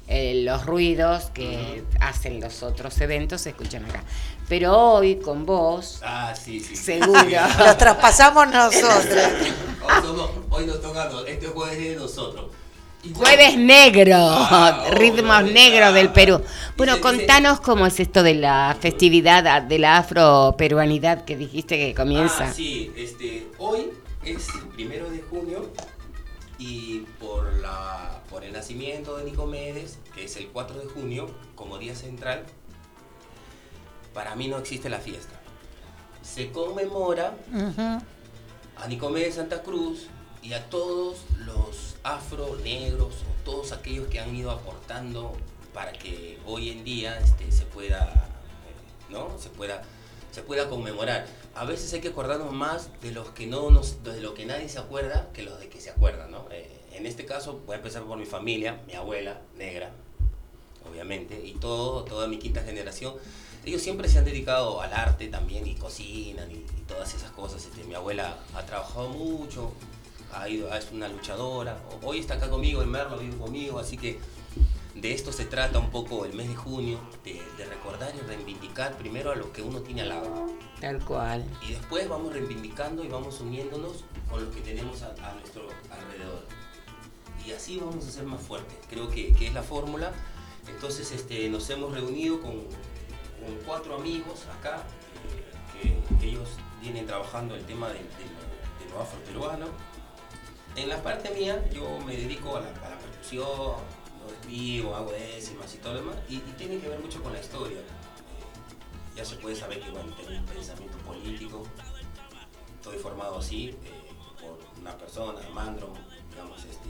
eh, los ruidos que hacen los otros eventos se escuchan acá. Pero hoy con vos, ah, sí, sí. seguro, los traspasamos nosotros. hoy nos toca, este jueves es de nosotros. Jueves negro, ah, ritmos negros del Perú. Bueno, contanos cómo es esto de la festividad de la afroperuanidad que dijiste que comienza. Ah, sí, este, hoy es el primero de junio y por, la, por el nacimiento de Nicomedes, que es el 4 de junio, como día central, para mí no existe la fiesta. Se conmemora a Nicomedes Santa Cruz y a todos los afro, negros o todos aquellos que han ido aportando para que hoy en día este, se pueda, ¿no? Se pueda, se pueda conmemorar. A veces hay que acordarnos más de los que no nos, de lo que nadie se acuerda que los de que se acuerdan, ¿no? Eh, en este caso voy a empezar por mi familia, mi abuela negra, obviamente, y todo, toda mi quinta generación. Ellos siempre se han dedicado al arte también y cocinan y, todas esas cosas. Este, mi abuela ha trabajado mucho, ha ido, es una luchadora. Hoy está acá conmigo, en Merlo vive conmigo, así que de esto se trata un poco el mes de junio, de, recordar y reivindicar primero a lo que uno tiene al lado. Tal cual. Y después vamos reivindicando y vamos uniéndonos con lo que tenemos a, nuestro alrededor. Y así vamos a ser más fuertes. Creo que, es la fórmula. Entonces este, nos hemos reunido con, cuatro amigos acá, eh, que ellos vienen trabajando el tema de, lo afroperuano. En la parte mía yo me dedico a la, a la percusión, escribo, hago décimas y todo lo demás, y, tiene que ver mucho con la historia. Eh, ya se puede saber que bueno, tengo un pensamiento político, estoy formado así eh, por una persona, Mandro, digamos, este,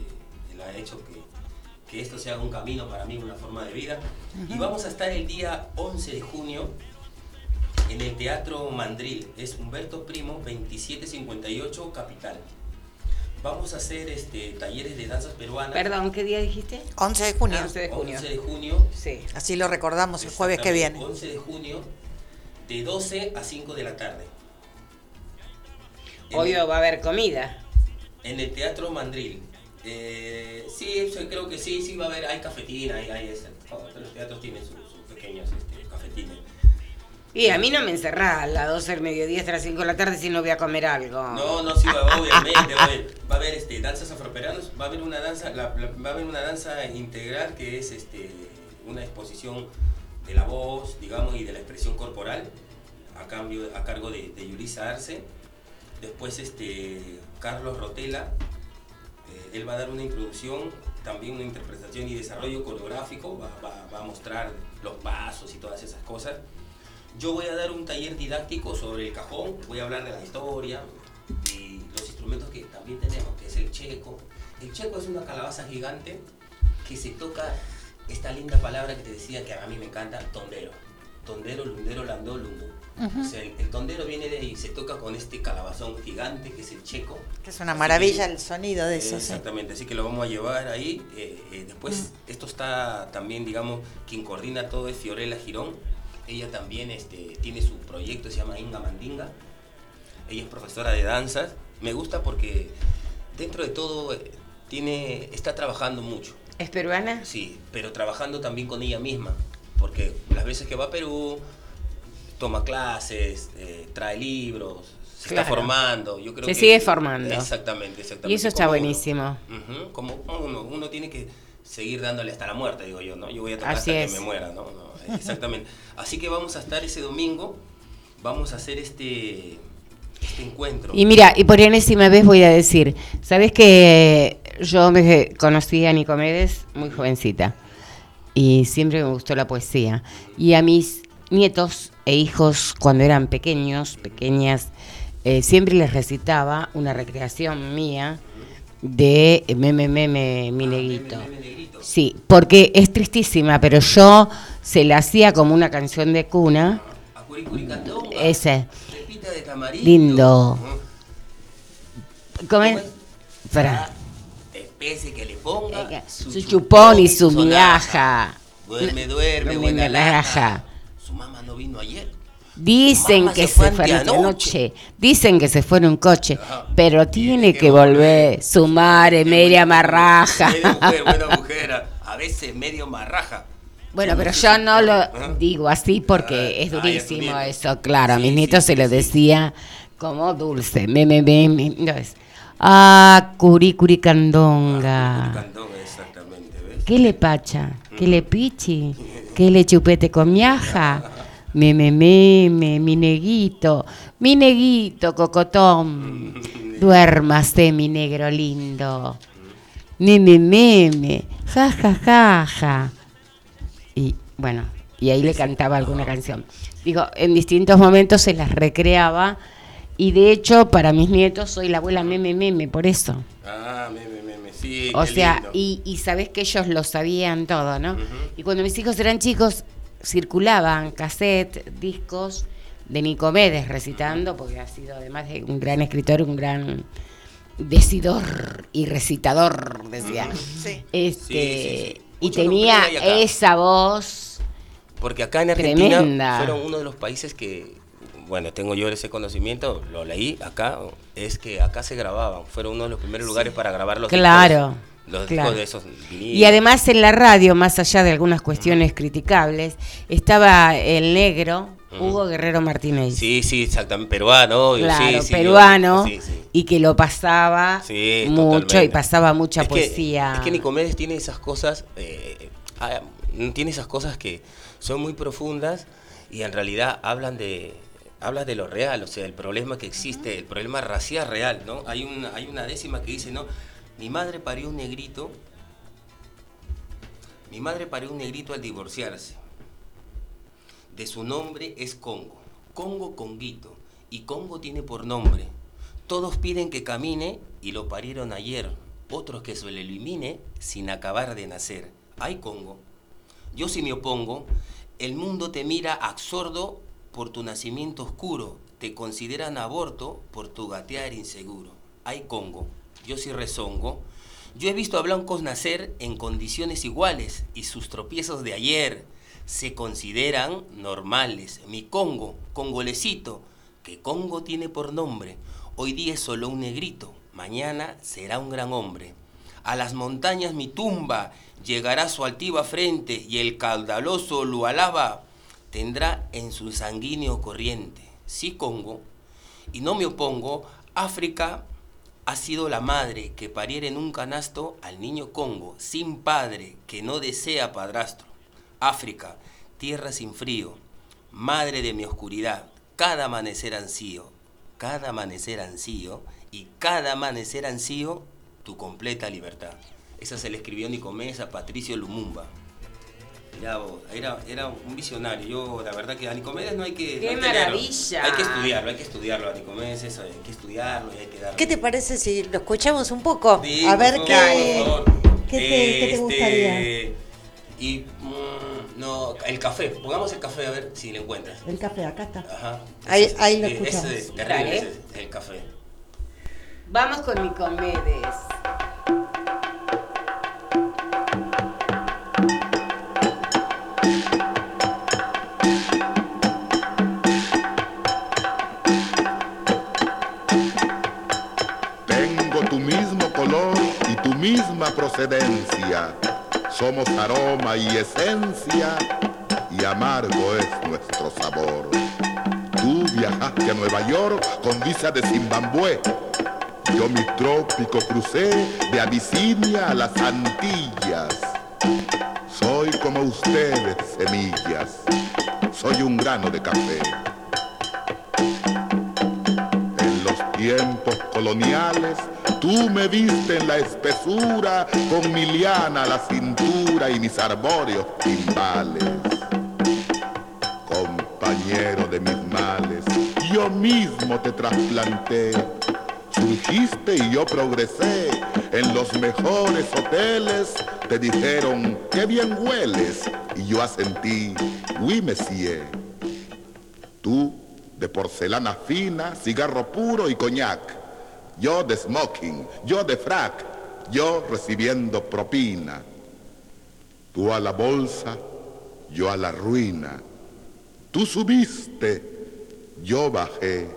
él ha hecho que, que esto sea un camino para mí, una forma de vida. Y vamos a estar el día 11 de junio en el Teatro Mandril, es Humberto Primo, 2758 Capital. Vamos a hacer este, talleres de danzas peruanas. Perdón, ¿qué día dijiste? 11 de junio. 11 de junio. 11 de junio. Sí. Así lo recordamos el jueves que viene. 11 de junio, de 12 a 5 de la tarde. Obvio va a haber comida. En el Teatro Mandril. Eh, sí, creo que sí, sí va a haber, hay cafetina, hay, hay los teatros tienen sus, pequeños este, cafetines. Y a mí no me encerrá a las 12 del mediodía hasta las 5 de la tarde si no voy a comer algo. No, no, sí, obviamente. va a haber, va a haber este, danzas afroperanos, va a haber una danza, va a haber una danza integral que es este, una exposición de la voz, digamos, y de la expresión corporal, a, cambio, a cargo de, de Yulisa Arce. Después este, Carlos Rotela, eh, él va a dar una introducción, también una interpretación y desarrollo coreográfico, va, va a mostrar los pasos y todas esas cosas. Yo voy a dar un taller didáctico sobre el cajón, voy a hablar de la historia y los instrumentos que también tenemos, que es el checo. El checo es una calabaza gigante que se toca esta linda palabra que te decía que a mí me encanta, tondero. Tondero, lundero, landó, lundo. o sea, el, tondero viene de ahí, se toca con este calabazón gigante que es el checo. Que es una maravilla el sonido de eso. Exactamente, así que lo vamos a llevar ahí. Eh, eh, después, esto está también, digamos, quien coordina todo es Fiorella Girón ella también este, tiene su proyecto, se llama Inga Mandinga. Ella es profesora de danzas. Me gusta porque dentro de todo eh, tiene, está trabajando mucho. ¿Es peruana? Sí, pero trabajando también con ella misma. Porque las veces que va a Perú, toma clases, eh, trae libros, se está formando. Yo creo se sigue formando. Exactamente, exactamente. Y eso está buenísimo. como uno, uno tiene que seguir dándole hasta la muerte, digo yo, ¿no? Yo voy a tocar hasta que me muera, ¿no? Exactamente. Así que vamos a estar ese domingo, vamos a hacer este, este encuentro. Y mira, y por enésima vez voy a decir, ¿sabes que yo me conocí a Nicomedes muy jovencita y siempre me gustó la poesía? Y a mis nietos e hijos cuando eran pequeños, pequeñas, eh, siempre les recitaba una recreación mía de Meme Meme Mi Neguito. Sí, porque es tristísima, pero yo se la hacía como una canción de cuna. Ese. Lindo. ¿Cómo es? Para. Especie que le ponga su, chupón y su miaja. Duerme, duerme, buena laja. Su mamá no vino ayer. Dicen que se, fue anoche. Dicen que se fue en un coche, pero tiene, que, volver. Su madre, media marraja. buena mujer, a veces medio marraja. Bueno, pero yo no lo digo así porque ah, es durísimo eso, claro. a mis nietos se lo decía como dulce. Me, me, me, me. Ah, curicuricandonga. Ah, exactamente, ¿Qué le pacha? ¿Qué le pichi? ¿Qué le chupete con miaja? Meme, meme, mi neguito, mi neguito, cocotón. Duérmase, mi negro lindo. Meme, meme, ja, ja, ja, ja. Y bueno, y ahí le cantaba alguna canción. Digo, en distintos momentos se las recreaba y de hecho para mis nietos soy la abuela meme meme, por eso. Ah, meme meme, sí. O sea, y, y sabes que ellos lo sabían todo, ¿no? Y cuando mis hijos eran chicos circulaban cassette, discos de Nicomedes recitando, porque ha sido además de un gran escritor, un gran decidor y recitador, decía. Sí. Este, y tenía esa voz. Porque acá en Argentina fueron uno de los países que, bueno, tengo yo ese conocimiento, lo leí acá, es que acá se grababan, fueron uno de los primeros lugares para grabar los Claro. Los discos de esos Y además en la radio, más allá de algunas cuestiones criticables, estaba el negro, Hugo Guerrero Martínez. Sí, sí, exactamente, peruano, claro, peruano, y que lo pasaba mucho y pasaba mucha poesía. es que Nicomedes tiene esas cosas, eh, ah, tiene esas cosas que son muy profundas y en realidad hablan de habla de lo real, o sea, el problema que existe, el problema racial real, ¿no? Hay una, hay una décima que dice, ¿no? Mi madre parió un negrito, mi madre parió un negrito al divorciarse. De su nombre es Congo, Congo Conguito, y Congo tiene por nombre. Todos piden que camine y lo parieron ayer, otros que se lo elimine sin acabar de nacer. Ay Congo, yo si me opongo, el mundo te mira absordo por tu nacimiento oscuro, te consideran aborto por tu gatear inseguro. Ay Congo, yo sí rezongo. Yo he visto a blancos nacer en condiciones iguales y sus tropiezos de ayer se consideran normales. Mi Congo, congolecito, que Congo tiene por nombre, hoy día es solo un negrito, mañana será un gran hombre. A las montañas mi tumba llegará su altiva frente y el caudaloso lo alaba tendrá en su sanguíneo corriente. Sí, Congo, y no me opongo, África ha sido la madre que pariera en un canasto al niño Congo, sin padre, que no desea padrastro. África, tierra sin frío, madre de mi oscuridad, cada amanecer ansío, cada amanecer ansío, y cada amanecer ansío, tu completa libertad. Esa se le escribió Nicomés a Patricio Lumumba era, era un visionario. Yo, la verdad que a Nicomedes no hay que. ¡Qué maravilla! Hay que estudiarlo, hay que estudiarlo a Nicomedes, eso, hay que estudiarlo y hay que darlo. ¿Qué te parece si lo escuchamos un poco? a ver qué, qué, te, ¿qué, te, este, gustaría. Y. Mm, no, el café, pongamos el café a ver si lo encuentras. El café, acá está. Ajá. Ahí, ahí lo escuchamos. Ese es terrible, ese, el café. Vamos con Nicomedes. Somos aroma y esencia y amargo es nuestro sabor. Tú viajaste a Nueva York con visa de Zimbabue. Yo mi trópico crucé de Abisinia a las Antillas. Soy como ustedes, semillas. Soy un grano de café. Tiempos coloniales Tú me viste en la espesura con mi liana a la cintura y mis arbóreos timbales. Compañero de mis males, yo mismo te trasplanté. Surgiste y yo progresé. En los mejores hoteles te dijeron que bien hueles. Y yo asentí, oui monsieur. Tú de porcelana fina, cigarro puro y coñac yo de smoking, yo de frac, yo recibiendo propina. Tú a la bolsa, yo a la ruina. Tú subiste, yo bajé.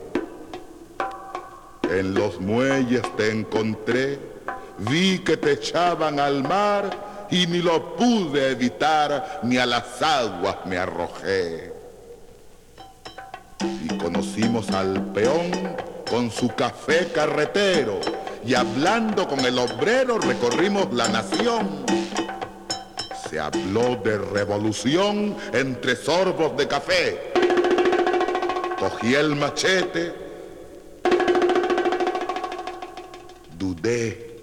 En los muelles te encontré, vi que te echaban al mar y ni lo pude evitar, ni a las aguas me arrojé. Y conocimos al peón con su café carretero y hablando con el obrero recorrimos la nación. Se habló de revolución entre sorbos de café Cogí el machete, dudé.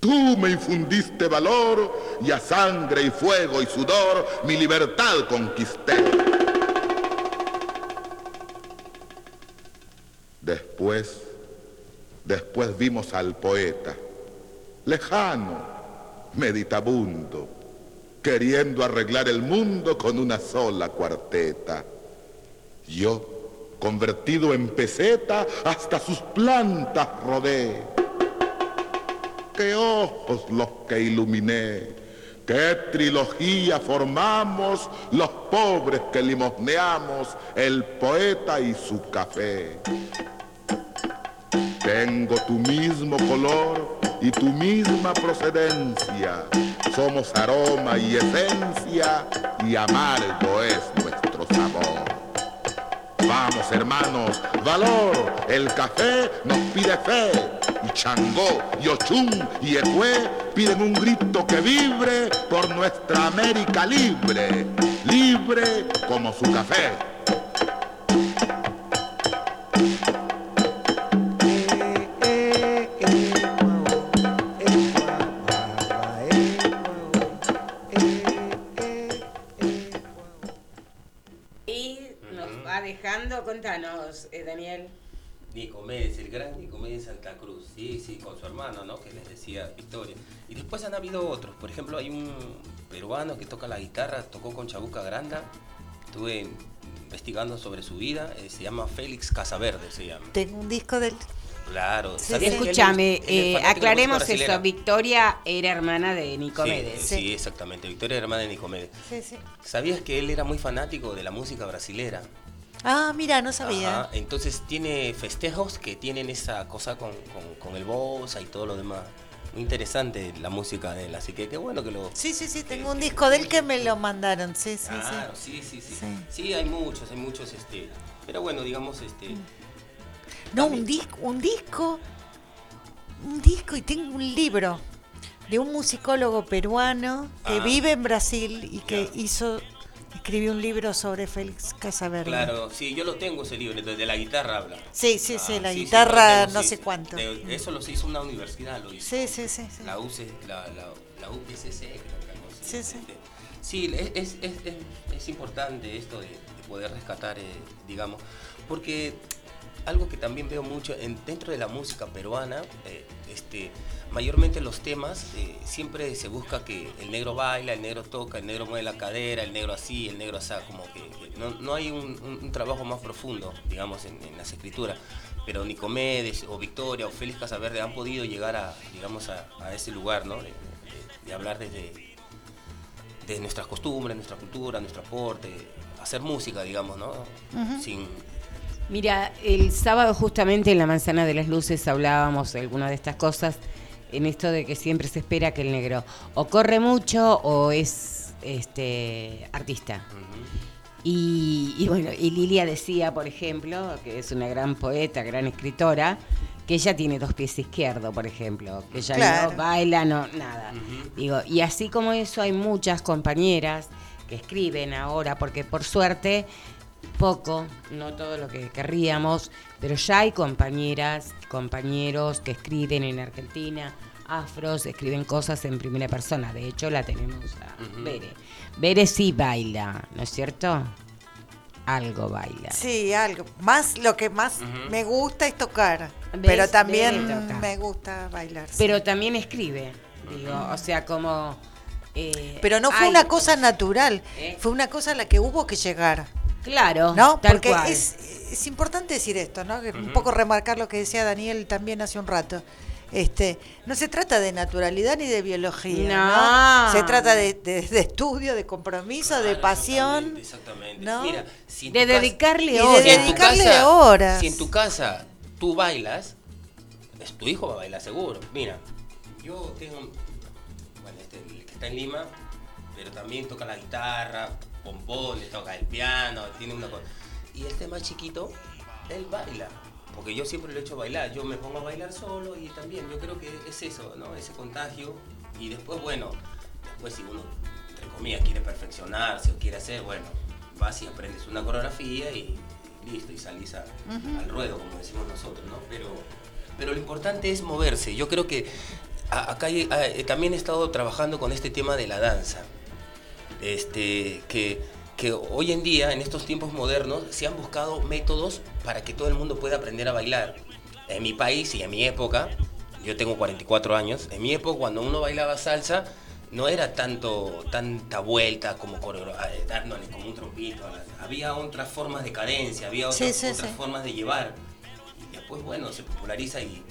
Tú me infundiste valor y a sangre y fuego y sudor mi libertad conquisté. Después, después vimos al poeta, lejano, meditabundo, queriendo arreglar el mundo con una sola cuarteta. Yo, convertido en peseta, hasta sus plantas rodé. Qué ojos los que iluminé, qué trilogía formamos los pobres que limosneamos el poeta y su café. Tengo tu mismo color y tu misma procedencia. Somos aroma y esencia y amargo es nuestro sabor. Vamos hermanos, valor, el café nos pide fe. Y Changó, y Ochun y Ecue piden un grito que vibre por nuestra América libre, libre como su café. Contanos, eh, Daniel. Nicomedes, el gran Nicomedes Santa Cruz, sí, sí, con su hermano, ¿no? Que les decía Victoria. Y después han habido otros, por ejemplo, hay un peruano que toca la guitarra, tocó con Chabuca Granda, estuve investigando sobre su vida, eh, se llama Félix Casaverde, se llama. Tengo un disco del... Claro. Escúchame, eh, aclaremos eso, Victoria era hermana de Nicomedes. Sí, sí, exactamente, Victoria era hermana de Nicomedes. ¿Sabías que él era muy fanático de la música brasilera? Ah, mira, no sabía. entonces tiene festejos que tienen esa cosa con, el bossa y todo lo demás. Muy interesante la música de él, así que qué bueno que lo... Sí, sí, sí, tengo un disco de él que me lo mandaron, sí, sí, claro, sí. Sí, sí, sí. Sí, hay muchos, hay muchos, este... Pero bueno, digamos, este... Mm. No, un disco, un disco, un disco y tengo un libro de un musicólogo peruano que ah. vive en Brasil y que hizo escribió un libro sobre Félix Casaverde. Claro, sí, yo lo tengo ese libro, de la guitarra habla. Sí, sí, sí, ah, la guitarra no sé cuánto. eso lo hizo una universidad, lo hizo. Sí, sí, sí. La, UC, la, la, UPCC, creo que Sí, sí. Este, sí, es, es, es, es, importante esto de, poder rescatar, eh, digamos, porque algo que también veo mucho en, dentro de la música peruana, eh, este, mayormente los temas eh, siempre se busca que el negro baila, el negro toca, el negro mueve la cadera, el negro así, el negro así, como que, no, hay un, trabajo más profundo, digamos, en, las escrituras. Pero Nicomedes o Victoria o Félix Casaverde han podido llegar a, digamos, a, ese lugar, ¿no? De, hablar desde de nuestras costumbres, nuestra cultura, nuestro aporte, hacer música, digamos, ¿no? Sin Mira, el sábado justamente en la Manzana de las Luces hablábamos de algunas de estas cosas, en esto de que siempre se espera que el negro o corre mucho o es este artista. y, bueno, y Lilia decía, por ejemplo, que es una gran poeta, gran escritora, que ella tiene dos pies izquierdos, por ejemplo, que ella no baila, no, nada. Digo, y así como eso hay muchas compañeras que escriben ahora, porque por suerte poco, no todo lo que querríamos, pero ya hay compañeras, compañeros que escriben en Argentina, afros, escriben cosas en primera persona. De hecho, la tenemos a Bere. Bere sí baila, ¿no es cierto? Algo baila. Sí, algo. Más lo que más me gusta es tocar, pero también me gusta bailar. Pero también escribe, digo, o sea, como... Eh, pero no fue una cosa natural, ¿Eh? fue una cosa a la que hubo que llegar. Claro, ¿no? Porque Es, importante decir esto, ¿no? Un poco remarcar lo que decía Daniel también hace un rato. Este, no se trata de naturalidad ni de biología, no. Se trata de, estudio, de compromiso, de pasión. Exactamente. de dedicarle horas. De dedicarle horas. Si en tu casa tú bailas, tu hijo va a bailar seguro. Mira, yo tengo, bueno, este, el que está en Lima, pero también toca la guitarra, le toca el piano, tiene una cosa. Y este más chiquito, él baila. Porque yo siempre lo he hecho bailar. Yo me pongo a bailar solo y también yo creo que es eso, ¿no? Ese contagio. Y después, bueno, después si uno, entre comillas, quiere perfeccionarse o quiere hacer, bueno, vas y aprendes una coreografía y listo, y salís al ruedo, como decimos nosotros, ¿no? Pero, pero lo importante es moverse. Yo creo que acá también he estado trabajando con este tema de la danza. Este, que, que hoy en día, en estos tiempos modernos, se han buscado métodos para que todo el mundo pueda aprender a bailar. En mi país y en mi época, yo tengo 44 años, en mi época cuando uno bailaba salsa, no era tanto tanta vuelta como eh, dándole como un trompito. Había otras formas de cadencia, había otras, formas de llevar. Y después, bueno, se populariza y,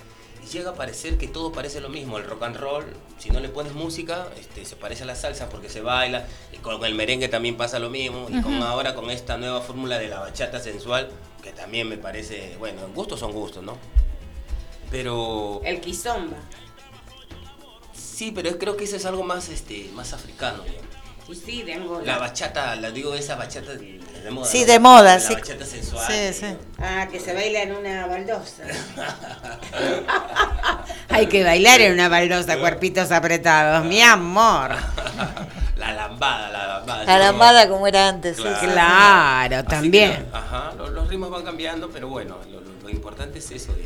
llega a parecer que todo parece lo mismo. El rock and roll, si no le pones música, este, se parece a la salsa porque se baila. Y con el merengue también pasa lo mismo. Y con ahora con esta nueva fórmula de la bachata sensual, que también me parece, bueno, gustos son gustos, ¿no? Pero... El kizomba. Sí, pero creo que eso es algo más, este, más africano. Sí, La bachata, la digo, esa bachata de, moda. Sí, de moda, la sí. bachata sensual. Sí, sí. Ah, que se baila en una baldosa. Hay que bailar en una baldosa, cuerpitos apretados, mi amor. La lambada, la lambada. La lambada como era antes, claro, claro también. ajá, los, ritmos van cambiando, pero bueno, lo importante es eso de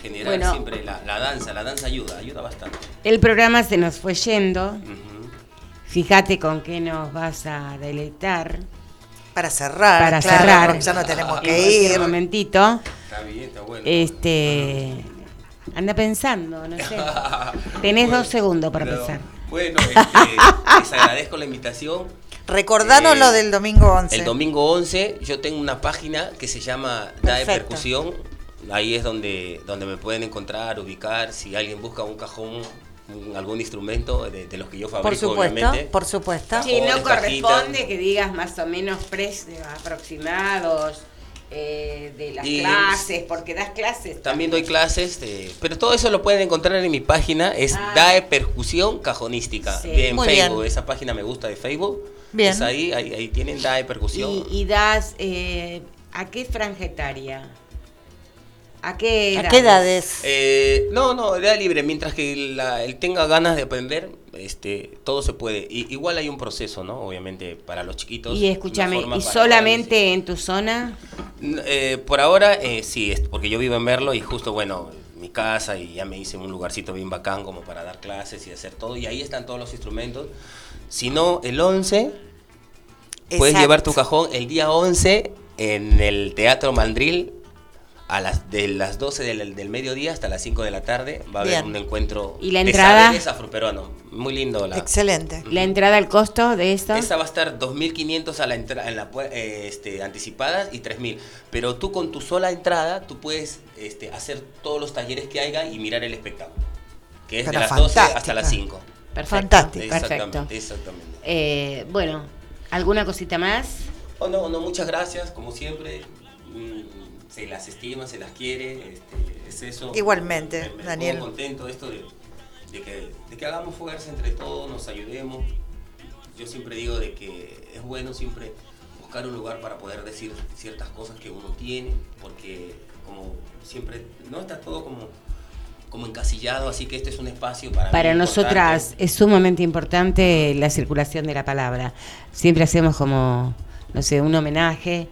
general siempre la, danza, la danza ayuda, ayuda bastante. El programa se nos fue yendo. Fíjate con qué nos vas a deleitar. Para cerrar, para cerrar. Ya no tenemos que ir. Un momentito. Está bien, está bueno. Este, anda pensando, no sé. Tenés dos segundos para pensar. Bueno, este, les agradezco la invitación. Recordanos lo eh, del domingo 11. El domingo 11 yo tengo una página que se llama DAE Percusión ahí es donde, donde me pueden encontrar, ubicar, si alguien busca un cajón algún instrumento de, los que yo fabrico, por supuesto, Por supuesto. Si no corresponde que digas más o menos precios aproximados eh, de las clases, porque das clases. También, doy clases, pero todo eso lo pueden encontrar en mi página, es ah. DAE Percusión Cajonística. En Facebook, esa página me gusta de Facebook. Bien. ahí, ahí, tienen DAE Percusión. ¿Y, das eh, a qué franja etaria? ¿A qué, edades? Eh, no, no, edad libre. Mientras que él tenga ganas de aprender, este, todo se puede. Y, igual hay un proceso, ¿no? Obviamente para los chiquitos. Y escúchame, ¿y solamente en tu zona? Eh, por ahora, eh, sí, porque yo vivo en Merlo y justo, bueno, mi casa y ya me hice un lugarcito bien bacán como para dar clases y hacer todo. Y ahí están todos los instrumentos. Si no, el 11, puedes llevar tu cajón el día 11 en el Teatro Mandril a las de las 12 del, del, mediodía hasta las 5 de la tarde va a haber un encuentro ¿Y la entrada? de afroperuano. Muy lindo. La, Excelente. ¿La entrada, el costo de esto? Esa va a estar 2.500 a la entrada en la, eh, este, anticipadas y 3.000. Pero tú con tu sola entrada, tú puedes este, hacer todos los talleres que haya y mirar el espectáculo. Que es de las 12 hasta las 5. Perfecto. Fantástico. Exactamente. exactamente. Eh, bueno, ¿alguna cosita más? Oh, no, no, muchas gracias, como siempre. Mm, se las estima, se las quiere, este, es eso. Igualmente, me, Daniel. Estoy contento esto de, que, de que hagamos fuerza entre todos, nos ayudemos. Yo siempre digo de que es bueno siempre buscar un lugar para poder decir ciertas cosas que uno tiene, porque como siempre, no está todo como como encasillado, así que este es un espacio para... Para nosotras es sumamente importante la circulación de la palabra. Siempre hacemos como, no sé, un homenaje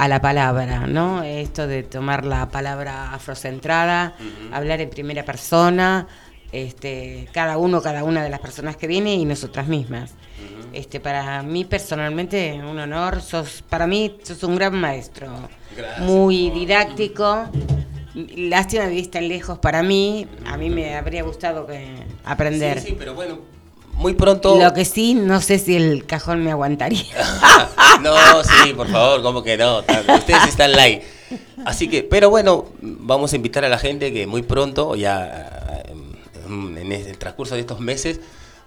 a la palabra, ¿no? Esto de tomar la palabra afrocentrada, hablar en primera persona, este, cada uno, cada una de las personas que viene y nosotras mismas. Este, para mí personalmente un honor, sos, para mí sos un gran maestro, muy didáctico. Lástima vivís tan lejos para mí, a mí me habría gustado que aprender. Sí, sí, pero bueno, muy pronto. Lo que sí, no sé si el cajón me aguantaría. no, sí, por favor, como que no. Ustedes están live. Así que, pero bueno, vamos a invitar a la gente que muy pronto, ya en el transcurso de estos meses,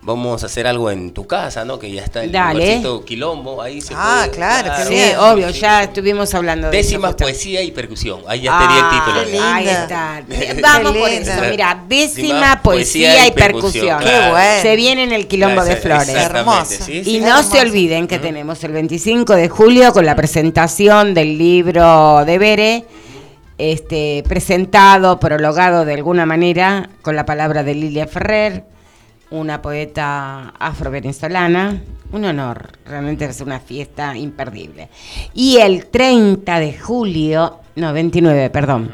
vamos a hacer algo en tu casa, ¿no? Que ya está el Dale. quilombo, ahí se Ah, claro, sí, obvio, ya estuvimos hablando de Décima poesía y percusión, ahí ya estaría el ah, título. Ahí está. Vamos por eso, mira, décima poesía, y percusión. Qué bueno. Se viene en el quilombo de flores. Hermoso. y no se olviden que tenemos el 25 de julio con la presentación del libro de Bere. Este, presentado, prologado de alguna manera con la palabra de Lilia Ferrer, una poeta afro-venezolana. Un honor, realmente es una fiesta imperdible. Y el 30 de julio, no, 29, perdón,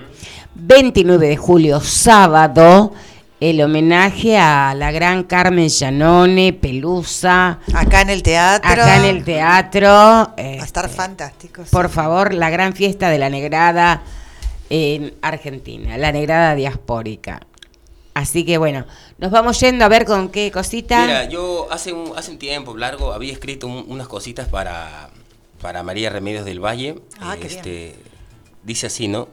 29 de julio, sábado, el homenaje a la gran Carmen Llanone, Pelusa. Acá en el teatro. Acá en el teatro. Va a estar este, fantástico. Por favor, la gran fiesta de la negrada en Argentina, la negrada diaspórica. Así que bueno, nos vamos yendo a ver con qué cosita. Mira, yo hace un, hace un tiempo largo había escrito unas cositas para, para María Remedios del Valle. Ah, este, Dice así, ¿no?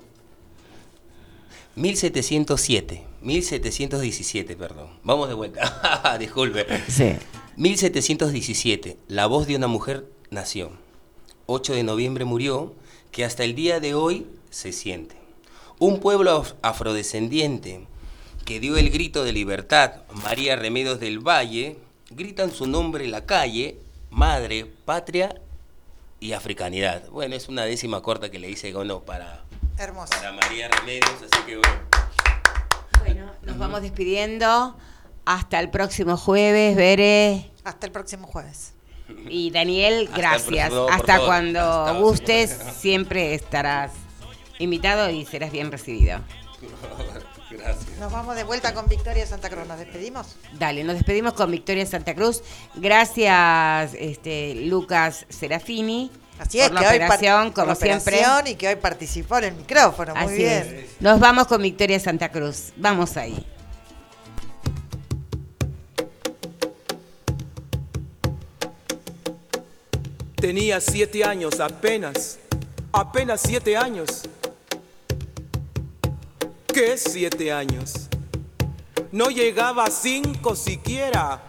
1707, 1717, perdón. Vamos de vuelta. Disculpe. Sí. 1717, la voz de una mujer nació. 8 de noviembre murió, que hasta el día de hoy se siente. Un pueblo afrodescendiente que dio el grito de libertad, María Remedios del Valle, gritan su nombre en la calle, madre, patria y africanidad. Bueno, es una décima corta que le hice Gono para, para María Remedios, así que bueno. Bueno, nos vamos despidiendo. Hasta el próximo jueves, Veré. Hasta el próximo jueves. Y Daniel, gracias. Hasta, cuando gustes, siempre estarás invitado y serás bien recibido. Nos vamos de vuelta con Victoria Santa Cruz. ¿Nos despedimos? Dale, nos despedimos con Victoria Santa Cruz. Gracias, este, Lucas Serafini. Así es, por la operación, como siempre. Y que hoy participó en el micrófono. Muy bien. Nos vamos con Victoria Santa Cruz. Vamos ahí. Tenía siete años apenas, apenas siete años ¿Qué siete años? No llegaba a cinco siquiera